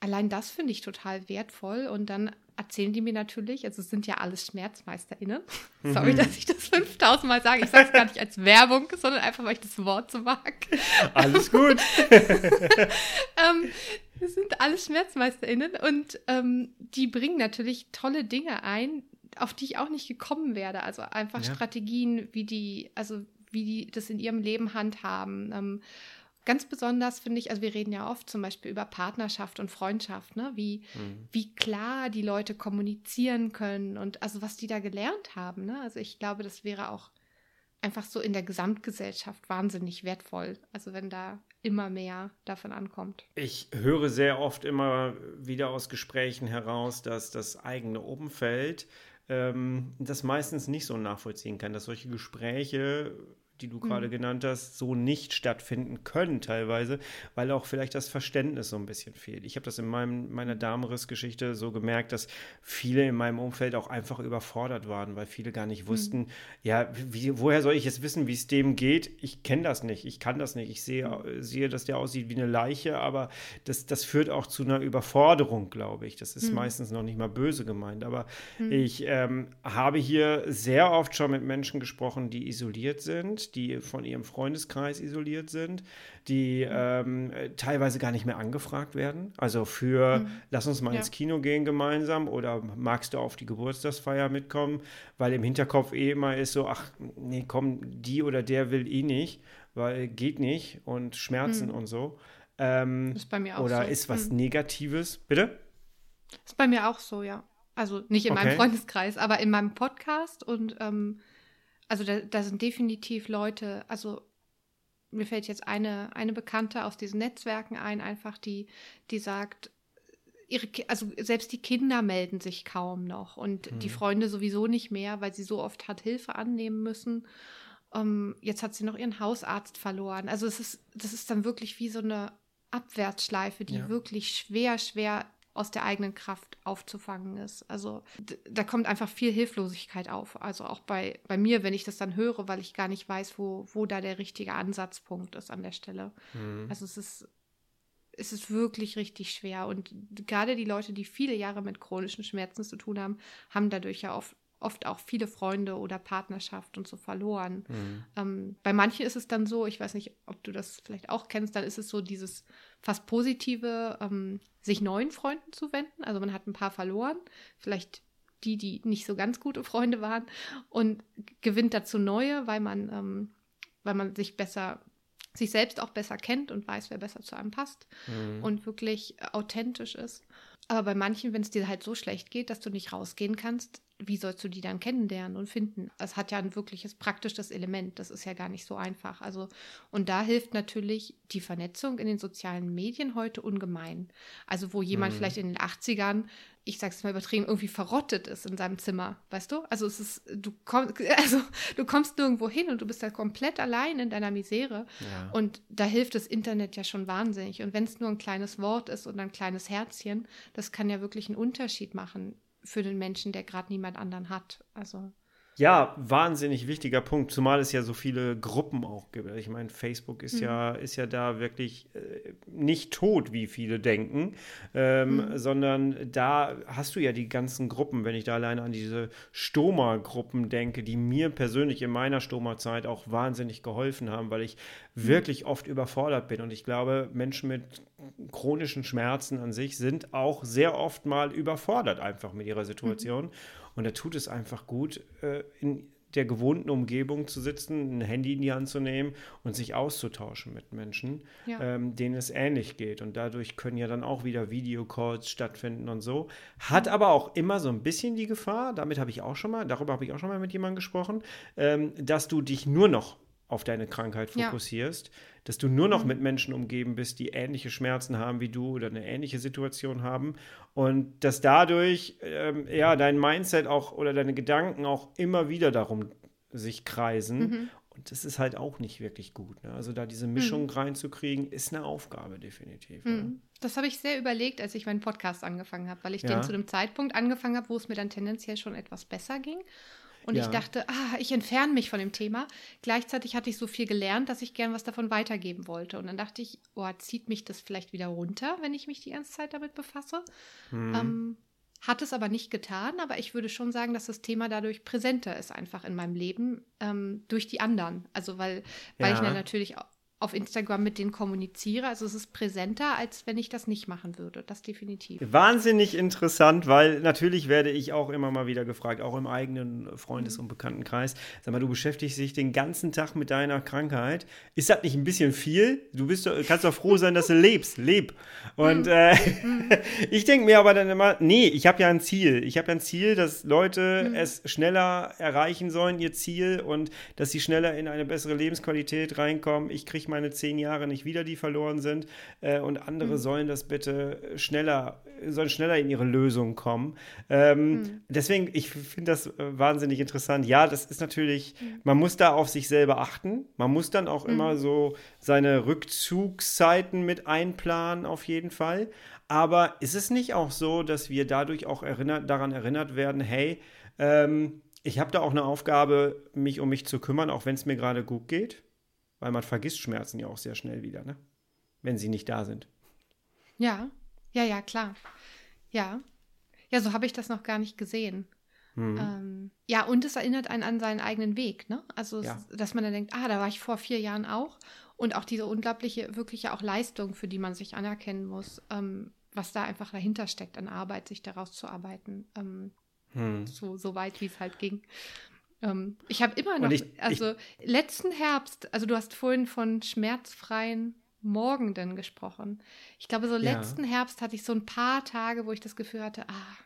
S2: allein das finde ich total wertvoll. Und dann erzählen die mir natürlich, also es sind ja alles SchmerzmeisterInnen. Sorry, mhm. dass ich das 5000 Mal sage. Ich sage es gar nicht als Werbung, sondern einfach, weil ich das Wort so mag.
S1: Alles gut.
S2: ähm, es sind alles SchmerzmeisterInnen und ähm, die bringen natürlich tolle Dinge ein, auf die ich auch nicht gekommen werde. Also einfach ja. Strategien, wie die, also wie die das in ihrem Leben handhaben. Ähm, ganz besonders finde ich, also wir reden ja oft zum Beispiel über Partnerschaft und Freundschaft, ne? wie, mhm. wie klar die Leute kommunizieren können und also was die da gelernt haben. Ne? Also ich glaube, das wäre auch einfach so in der Gesamtgesellschaft wahnsinnig wertvoll. Also wenn da immer mehr davon ankommt.
S1: Ich höre sehr oft immer wieder aus Gesprächen heraus, dass das eigene Umfeld ähm, das meistens nicht so nachvollziehen kann, dass solche Gespräche die du gerade mhm. genannt hast, so nicht stattfinden können teilweise, weil auch vielleicht das Verständnis so ein bisschen fehlt. Ich habe das in meinem, meiner Damenriss-Geschichte so gemerkt, dass viele in meinem Umfeld auch einfach überfordert waren, weil viele gar nicht mhm. wussten, mhm. ja, wie, woher soll ich jetzt wissen, wie es dem geht? Ich kenne das nicht, ich kann das nicht. Ich sehe, mhm. sehe, dass der aussieht wie eine Leiche, aber das, das führt auch zu einer Überforderung, glaube ich. Das ist mhm. meistens noch nicht mal böse gemeint, aber mhm. ich ähm, habe hier sehr oft schon mit Menschen gesprochen, die isoliert sind, die von ihrem Freundeskreis isoliert sind, die ähm, teilweise gar nicht mehr angefragt werden. Also für, mhm. lass uns mal ja. ins Kino gehen gemeinsam oder magst du auf die Geburtstagsfeier mitkommen, weil im Hinterkopf eh immer ist so, ach nee, komm, die oder der will eh nicht, weil geht nicht und Schmerzen mhm. und so. Ähm, ist bei mir auch oder so. ist was mhm. Negatives, bitte?
S2: Ist bei mir auch so, ja. Also nicht in okay. meinem Freundeskreis, aber in meinem Podcast und ähm, also da, da, sind definitiv Leute, also mir fällt jetzt eine, eine Bekannte aus diesen Netzwerken ein, einfach die, die sagt, ihre, also selbst die Kinder melden sich kaum noch und mhm. die Freunde sowieso nicht mehr, weil sie so oft hat Hilfe annehmen müssen. Um, ähm, jetzt hat sie noch ihren Hausarzt verloren. Also es ist, das ist dann wirklich wie so eine Abwärtsschleife, die ja. wirklich schwer, schwer aus der eigenen Kraft aufzufangen ist. Also da kommt einfach viel Hilflosigkeit auf. Also auch bei, bei mir, wenn ich das dann höre, weil ich gar nicht weiß, wo, wo da der richtige Ansatzpunkt ist an der Stelle. Mhm. Also es ist, es ist wirklich richtig schwer. Und gerade die Leute, die viele Jahre mit chronischen Schmerzen zu tun haben, haben dadurch ja oft oft auch viele Freunde oder Partnerschaft und so verloren. Mhm. Ähm, bei manchen ist es dann so, ich weiß nicht, ob du das vielleicht auch kennst, dann ist es so dieses fast positive, ähm, sich neuen Freunden zu wenden. Also man hat ein paar verloren, vielleicht die, die nicht so ganz gute Freunde waren und gewinnt dazu neue, weil man, ähm, weil man sich besser, sich selbst auch besser kennt und weiß, wer besser zu einem passt mhm. und wirklich authentisch ist. Aber bei manchen, wenn es dir halt so schlecht geht, dass du nicht rausgehen kannst, wie sollst du die dann kennenlernen und finden? Es hat ja ein wirkliches praktisches Element. Das ist ja gar nicht so einfach. Also, und da hilft natürlich die Vernetzung in den sozialen Medien heute ungemein. Also, wo jemand mhm. vielleicht in den 80ern, ich sag's mal übertrieben, irgendwie verrottet ist in seinem Zimmer, weißt du? Also, es ist, du kommst, also, du kommst nirgendwo hin und du bist da komplett allein in deiner Misere. Ja. Und da hilft das Internet ja schon wahnsinnig. Und wenn es nur ein kleines Wort ist und ein kleines Herzchen, das kann ja wirklich einen Unterschied machen für den Menschen, der gerade niemand anderen hat. Also.
S1: Ja, wahnsinnig wichtiger Punkt, zumal es ja so viele Gruppen auch gibt. Ich meine, Facebook ist mhm. ja ist ja da wirklich äh, nicht tot, wie viele denken, ähm, mhm. sondern da hast du ja die ganzen Gruppen. Wenn ich da alleine an diese Stoma-Gruppen denke, die mir persönlich in meiner Stoma-Zeit auch wahnsinnig geholfen haben, weil ich mhm. wirklich oft überfordert bin. Und ich glaube, Menschen mit chronischen Schmerzen an sich sind auch sehr oft mal überfordert einfach mit ihrer Situation. Und da tut es einfach gut, äh, in der gewohnten Umgebung zu sitzen, ein Handy in die Hand zu nehmen und sich auszutauschen mit Menschen, ja. ähm, denen es ähnlich geht. Und dadurch können ja dann auch wieder Videocalls stattfinden und so. Hat aber auch immer so ein bisschen die Gefahr, damit habe ich auch schon mal, darüber habe ich auch schon mal mit jemandem gesprochen, ähm, dass du dich nur noch auf deine Krankheit fokussierst, ja. dass du nur noch mhm. mit Menschen umgeben bist, die ähnliche Schmerzen haben wie du oder eine ähnliche Situation haben und dass dadurch ähm, ja dein Mindset auch oder deine Gedanken auch immer wieder darum sich kreisen mhm. und das ist halt auch nicht wirklich gut. Ne? Also da diese Mischung mhm. reinzukriegen, ist eine Aufgabe definitiv. Ja.
S2: Mhm. Das habe ich sehr überlegt, als ich meinen Podcast angefangen habe, weil ich ja. den zu dem Zeitpunkt angefangen habe, wo es mir dann tendenziell schon etwas besser ging. Und ja. ich dachte, ah, ich entferne mich von dem Thema. Gleichzeitig hatte ich so viel gelernt, dass ich gern was davon weitergeben wollte. Und dann dachte ich, oh, zieht mich das vielleicht wieder runter, wenn ich mich die ganze Zeit damit befasse. Mhm. Ähm, hat es aber nicht getan, aber ich würde schon sagen, dass das Thema dadurch präsenter ist, einfach in meinem Leben, ähm, durch die anderen. Also, weil, weil ja. ich natürlich auf Instagram mit denen kommuniziere. Also es ist präsenter, als wenn ich das nicht machen würde. Das definitiv.
S1: Wahnsinnig interessant, weil natürlich werde ich auch immer mal wieder gefragt, auch im eigenen Freundes- mhm. und Bekanntenkreis. Sag mal, du beschäftigst dich den ganzen Tag mit deiner Krankheit. Ist das nicht ein bisschen viel? Du bist, kannst doch froh sein, dass du lebst. Leb. Und mhm. äh, mhm. ich denke mir aber dann immer, nee, ich habe ja ein Ziel. Ich habe ja ein Ziel, dass Leute es schneller erreichen sollen, ihr Ziel, und dass sie schneller in eine bessere Lebensqualität reinkommen. Ich kriege ich meine zehn Jahre nicht wieder, die verloren sind. Äh, und andere mhm. sollen das bitte schneller, sollen schneller in ihre Lösung kommen. Ähm, mhm. Deswegen, ich finde das äh, wahnsinnig interessant. Ja, das ist natürlich, mhm. man muss da auf sich selber achten. Man muss dann auch immer mhm. so seine Rückzugszeiten mit einplanen, auf jeden Fall. Aber ist es nicht auch so, dass wir dadurch auch erinnert, daran erinnert werden, hey, ähm, ich habe da auch eine Aufgabe, mich um mich zu kümmern, auch wenn es mir gerade gut geht? Weil man vergisst Schmerzen ja auch sehr schnell wieder, ne? Wenn sie nicht da sind.
S2: Ja, ja, ja, klar. Ja. Ja, so habe ich das noch gar nicht gesehen. Mhm. Ähm, ja, und es erinnert einen an seinen eigenen Weg, ne? Also, ja. dass man dann denkt, ah, da war ich vor vier Jahren auch. Und auch diese unglaubliche, wirkliche auch Leistung, für die man sich anerkennen muss. Ähm, was da einfach dahinter steckt an Arbeit, sich daraus zu arbeiten. Ähm, hm. so, so weit, wie es halt ging. Ähm, ich habe immer noch, ich, also ich, letzten Herbst, also du hast vorhin von schmerzfreien Morgenden gesprochen. Ich glaube, so letzten ja. Herbst hatte ich so ein paar Tage, wo ich das Gefühl hatte, ah,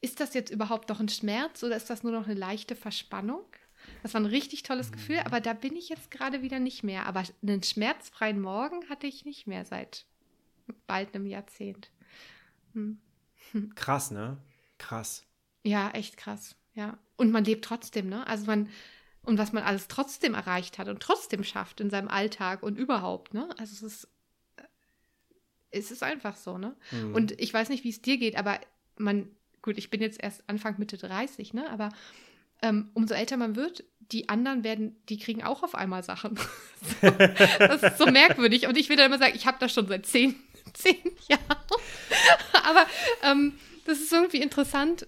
S2: ist das jetzt überhaupt noch ein Schmerz oder ist das nur noch eine leichte Verspannung? Das war ein richtig tolles mhm. Gefühl, aber da bin ich jetzt gerade wieder nicht mehr. Aber einen schmerzfreien Morgen hatte ich nicht mehr seit bald einem Jahrzehnt.
S1: Hm. Krass, ne? Krass.
S2: Ja, echt krass. Ja. Und man lebt trotzdem, ne? Also man, und was man alles trotzdem erreicht hat und trotzdem schafft in seinem Alltag und überhaupt, ne? Also es ist, äh, es ist einfach so, ne? Mhm. Und ich weiß nicht, wie es dir geht, aber man, gut, ich bin jetzt erst Anfang Mitte 30, ne? Aber ähm, umso älter man wird, die anderen werden, die kriegen auch auf einmal Sachen. das ist so merkwürdig. Und ich will dann immer sagen, ich habe das schon seit zehn zehn Jahren. Aber ähm, das ist irgendwie interessant.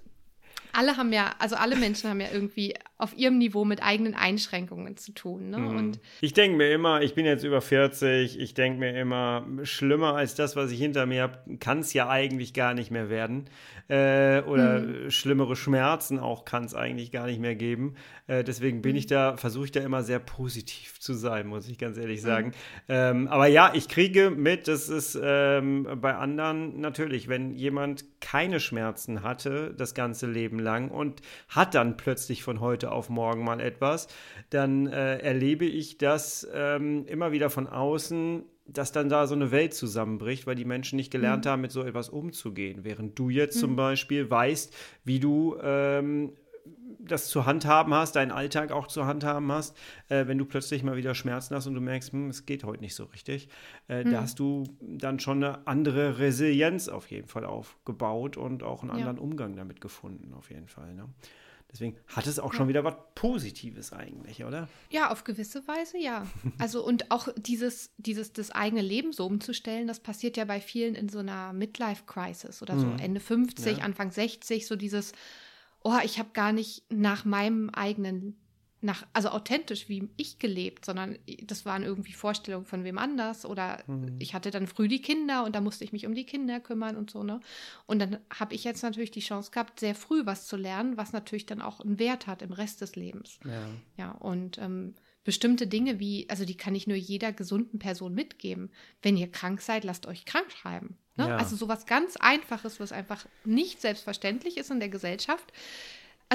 S2: Alle haben ja, also alle Menschen haben ja irgendwie auf ihrem Niveau mit eigenen Einschränkungen zu tun. Ne? Mhm. Und
S1: ich denke mir immer, ich bin jetzt über 40, ich denke mir immer, schlimmer als das, was ich hinter mir habe, kann es ja eigentlich gar nicht mehr werden. Äh, oder mhm. schlimmere Schmerzen auch kann es eigentlich gar nicht mehr geben. Äh, deswegen bin mhm. ich da, versuche ich da immer sehr positiv zu sein, muss ich ganz ehrlich mhm. sagen. Ähm, aber ja, ich kriege mit, das ist ähm, bei anderen natürlich, wenn jemand keine Schmerzen hatte das ganze Leben lang und hat dann plötzlich von heute auf morgen mal etwas, dann äh, erlebe ich das ähm, immer wieder von außen, dass dann da so eine Welt zusammenbricht, weil die Menschen nicht gelernt mhm. haben, mit so etwas umzugehen. Während du jetzt mhm. zum Beispiel weißt, wie du ähm, das zu handhaben hast, deinen Alltag auch zu handhaben hast, äh, wenn du plötzlich mal wieder Schmerzen hast und du merkst, hm, es geht heute nicht so richtig, äh, mhm. da hast du dann schon eine andere Resilienz auf jeden Fall aufgebaut und auch einen anderen ja. Umgang damit gefunden, auf jeden Fall. Ne? Deswegen hat es auch ja. schon wieder was Positives eigentlich, oder?
S2: Ja, auf gewisse Weise ja. Also und auch dieses, dieses das eigene Leben so umzustellen, das passiert ja bei vielen in so einer Midlife-Crisis oder so mhm. Ende 50, ja. Anfang 60, so dieses, oh, ich habe gar nicht nach meinem eigenen nach, also authentisch wie ich gelebt, sondern das waren irgendwie Vorstellungen von wem anders oder mhm. ich hatte dann früh die Kinder und da musste ich mich um die Kinder kümmern und so, ne? Und dann habe ich jetzt natürlich die Chance gehabt, sehr früh was zu lernen, was natürlich dann auch einen Wert hat im Rest des Lebens. Ja, ja und ähm, bestimmte Dinge wie, also die kann ich nur jeder gesunden Person mitgeben. Wenn ihr krank seid, lasst euch krank schreiben. Ne? Ja. Also sowas ganz Einfaches, was einfach nicht selbstverständlich ist in der Gesellschaft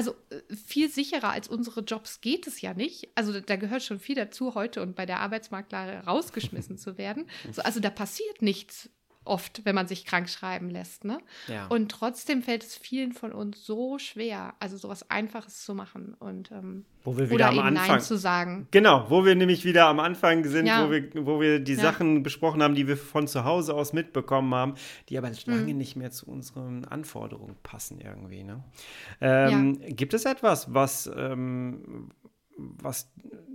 S2: also äh, viel sicherer als unsere Jobs geht es ja nicht. Also da gehört schon viel dazu, heute und bei der Arbeitsmarktlage rausgeschmissen zu werden. So, also da passiert nichts oft, wenn man sich krank schreiben lässt. Ne? Ja. Und trotzdem fällt es vielen von uns so schwer, also sowas Einfaches zu machen und ähm,
S1: wo wir wieder am Anfang Nein
S2: zu sagen.
S1: Genau, wo wir nämlich wieder am Anfang sind, ja. wo, wir, wo wir die ja. Sachen besprochen haben, die wir von zu Hause aus mitbekommen haben, die aber lange mhm. nicht mehr zu unseren Anforderungen passen irgendwie. Ne? Ähm, gibt es etwas, was, ähm, was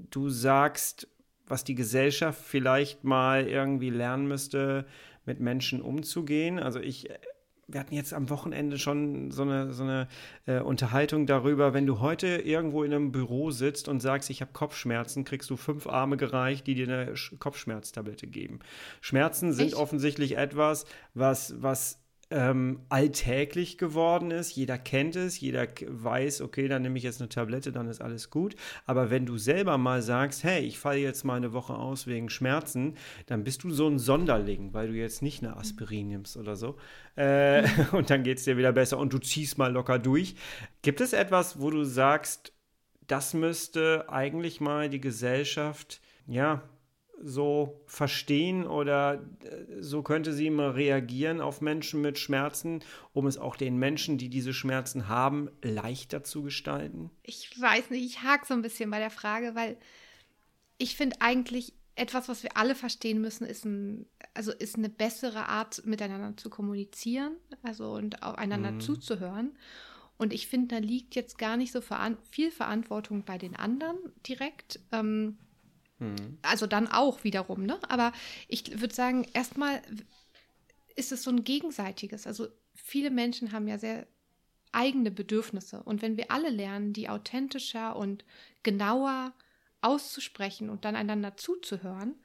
S1: du sagst, was die Gesellschaft vielleicht mal irgendwie lernen müsste, mit Menschen umzugehen. Also ich, wir hatten jetzt am Wochenende schon so eine, so eine äh, Unterhaltung darüber, wenn du heute irgendwo in einem Büro sitzt und sagst, ich habe Kopfschmerzen, kriegst du fünf Arme gereicht, die dir eine Kopfschmerztablette geben. Schmerzen sind Echt? offensichtlich etwas, was, was ähm, alltäglich geworden ist. Jeder kennt es, jeder weiß, okay, dann nehme ich jetzt eine Tablette, dann ist alles gut. Aber wenn du selber mal sagst, hey, ich falle jetzt mal eine Woche aus wegen Schmerzen, dann bist du so ein Sonderling, weil du jetzt nicht eine Aspirin nimmst oder so. Äh, und dann geht es dir wieder besser und du ziehst mal locker durch. Gibt es etwas, wo du sagst, das müsste eigentlich mal die Gesellschaft, ja, so verstehen oder äh, so könnte sie immer reagieren auf Menschen mit Schmerzen, um es auch den Menschen, die diese Schmerzen haben, leichter zu gestalten?
S2: Ich weiß nicht, ich hake so ein bisschen bei der Frage, weil ich finde eigentlich etwas, was wir alle verstehen müssen, ist, ein, also ist eine bessere Art, miteinander zu kommunizieren, also und aufeinander mhm. zuzuhören. Und ich finde, da liegt jetzt gar nicht so viel Verantwortung bei den anderen direkt. Ähm, mhm. Also dann auch wiederum, ne? Aber ich würde sagen, erstmal ist es so ein gegenseitiges. Also viele Menschen haben ja sehr eigene Bedürfnisse. Und wenn wir alle lernen, die authentischer und genauer auszusprechen und dann einander zuzuhören,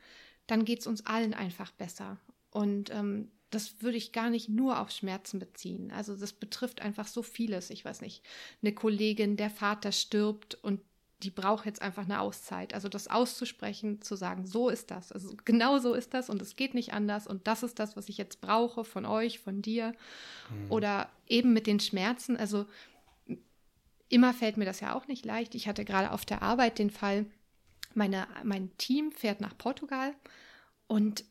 S2: dann geht es uns allen einfach besser. Und ähm, das würde ich gar nicht nur auf Schmerzen beziehen. Also das betrifft einfach so vieles. Ich weiß nicht, eine Kollegin, der Vater stirbt und die braucht jetzt einfach eine Auszeit. Also das auszusprechen, zu sagen, so ist das. Also genau so ist das und es geht nicht anders und das ist das, was ich jetzt brauche von euch, von dir. Mhm. Oder eben mit den Schmerzen. Also immer fällt mir das ja auch nicht leicht. Ich hatte gerade auf der Arbeit den Fall, meine, mein Team fährt nach Portugal und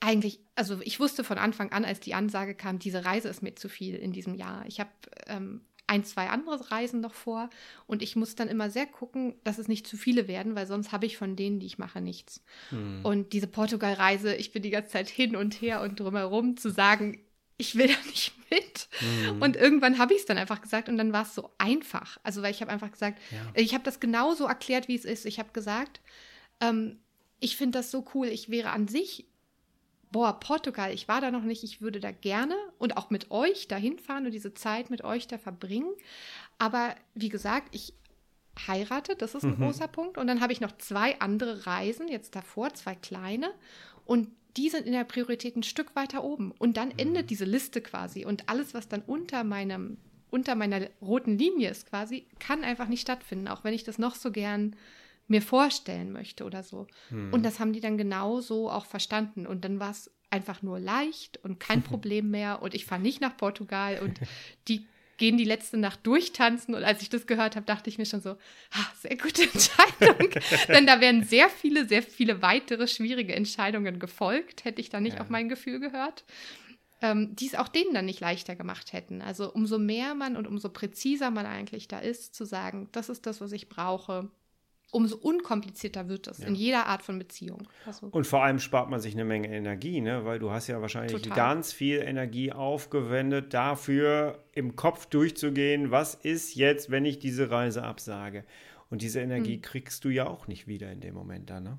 S2: eigentlich, also ich wusste von Anfang an, als die Ansage kam, diese Reise ist mir zu viel in diesem Jahr. Ich habe ähm, ein, zwei andere Reisen noch vor und ich muss dann immer sehr gucken, dass es nicht zu viele werden, weil sonst habe ich von denen, die ich mache, nichts. Hm. Und diese Portugal-Reise, ich bin die ganze Zeit hin und her und drumherum zu sagen, ich will da nicht mit. Mhm. Und irgendwann habe ich es dann einfach gesagt und dann war es so einfach. Also, weil ich habe einfach gesagt, ja. ich habe das genauso erklärt, wie es ist. Ich habe gesagt, ähm, ich finde das so cool. Ich wäre an sich, boah, Portugal, ich war da noch nicht, ich würde da gerne und auch mit euch dahin fahren und diese Zeit mit euch da verbringen. Aber wie gesagt, ich heirate, das ist ein mhm. großer Punkt. Und dann habe ich noch zwei andere Reisen jetzt davor, zwei kleine. Und die sind in der Priorität ein Stück weiter oben. Und dann mhm. endet diese Liste quasi. Und alles, was dann unter meinem, unter meiner roten Linie ist quasi, kann einfach nicht stattfinden, auch wenn ich das noch so gern mir vorstellen möchte oder so. Mhm. Und das haben die dann genau so auch verstanden. Und dann war es einfach nur leicht und kein Problem mehr. Und ich fahre nicht nach Portugal und die gehen die letzte Nacht durchtanzen. Und als ich das gehört habe, dachte ich mir schon so, ah, sehr gute Entscheidung. Denn da wären sehr viele, sehr viele weitere schwierige Entscheidungen gefolgt, hätte ich da nicht ja. auf mein Gefühl gehört. Ähm, die es auch denen dann nicht leichter gemacht hätten. Also umso mehr man und umso präziser man eigentlich da ist, zu sagen, das ist das, was ich brauche, umso unkomplizierter wird es ja. in jeder Art von Beziehung.
S1: Also und vor allem spart man sich eine Menge Energie, ne? weil du hast ja wahrscheinlich Total. ganz viel Energie aufgewendet, dafür im Kopf durchzugehen, was ist jetzt, wenn ich diese Reise absage. Und diese Energie hm. kriegst du ja auch nicht wieder in dem Moment dann, ne?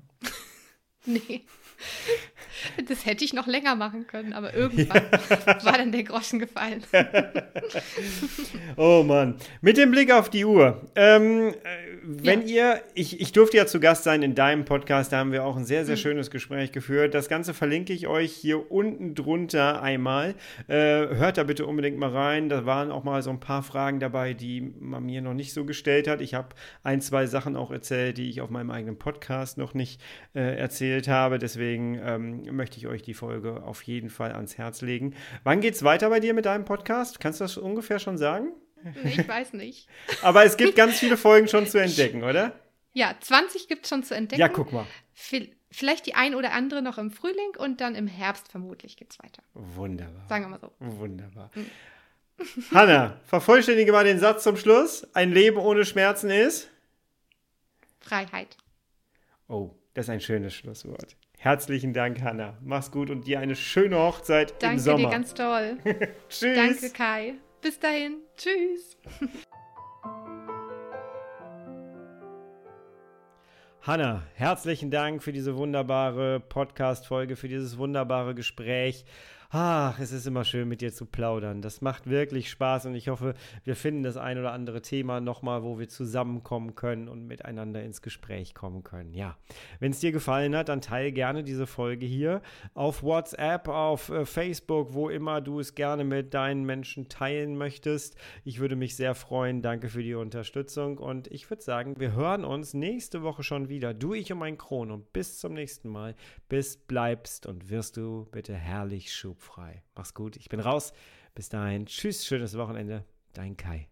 S2: nee. Das hätte ich noch länger machen können, aber irgendwann ja. war dann der Groschen gefallen.
S1: oh Mann. Mit dem Blick auf die Uhr. Ähm, wenn ja. ihr, ich, ich durfte ja zu Gast sein in deinem Podcast, da haben wir auch ein sehr, sehr mhm. schönes Gespräch geführt. Das Ganze verlinke ich euch hier unten drunter einmal. Äh, hört da bitte unbedingt mal rein. Da waren auch mal so ein paar Fragen dabei, die man mir noch nicht so gestellt hat. Ich habe ein, zwei Sachen auch erzählt, die ich auf meinem eigenen Podcast noch nicht äh, erzählt habe. Deswegen ähm, möchte ich euch die Folge auf jeden Fall ans Herz legen. Wann geht es weiter bei dir mit deinem Podcast? Kannst du das ungefähr schon sagen?
S2: Ich weiß nicht.
S1: Aber es gibt ganz viele Folgen schon zu entdecken, oder?
S2: Ja, 20 gibt es schon zu entdecken.
S1: Ja, guck mal.
S2: Vielleicht die ein oder andere noch im Frühling und dann im Herbst vermutlich geht es weiter.
S1: Wunderbar.
S2: Sagen wir mal so.
S1: Wunderbar. Mhm. Hanna, vervollständige mal den Satz zum Schluss. Ein Leben ohne Schmerzen ist?
S2: Freiheit.
S1: Oh, das ist ein schönes Schlusswort. Herzlichen Dank, Hanna. Mach's gut und dir eine schöne Hochzeit
S2: Danke
S1: im Sommer.
S2: Danke dir, ganz toll.
S1: Tschüss.
S2: Danke, Kai. Bis dahin. Tschüss.
S1: Hanna, herzlichen Dank für diese wunderbare Podcast-Folge, für dieses wunderbare Gespräch. Ach, es ist immer schön, mit dir zu plaudern. Das macht wirklich Spaß und ich hoffe, wir finden das ein oder andere Thema nochmal, wo wir zusammenkommen können und miteinander ins Gespräch kommen können. Ja, wenn es dir gefallen hat, dann teile gerne diese Folge hier auf WhatsApp, auf äh, Facebook, wo immer du es gerne mit deinen Menschen teilen möchtest. Ich würde mich sehr freuen. Danke für die Unterstützung und ich würde sagen, wir hören uns nächste Woche schon wieder. Du, ich und mein Kron und bis zum nächsten Mal. Bis bleibst und wirst du bitte herrlich schub frei. Mach's gut, ich bin raus. Bis dahin, tschüss, schönes Wochenende. Dein Kai.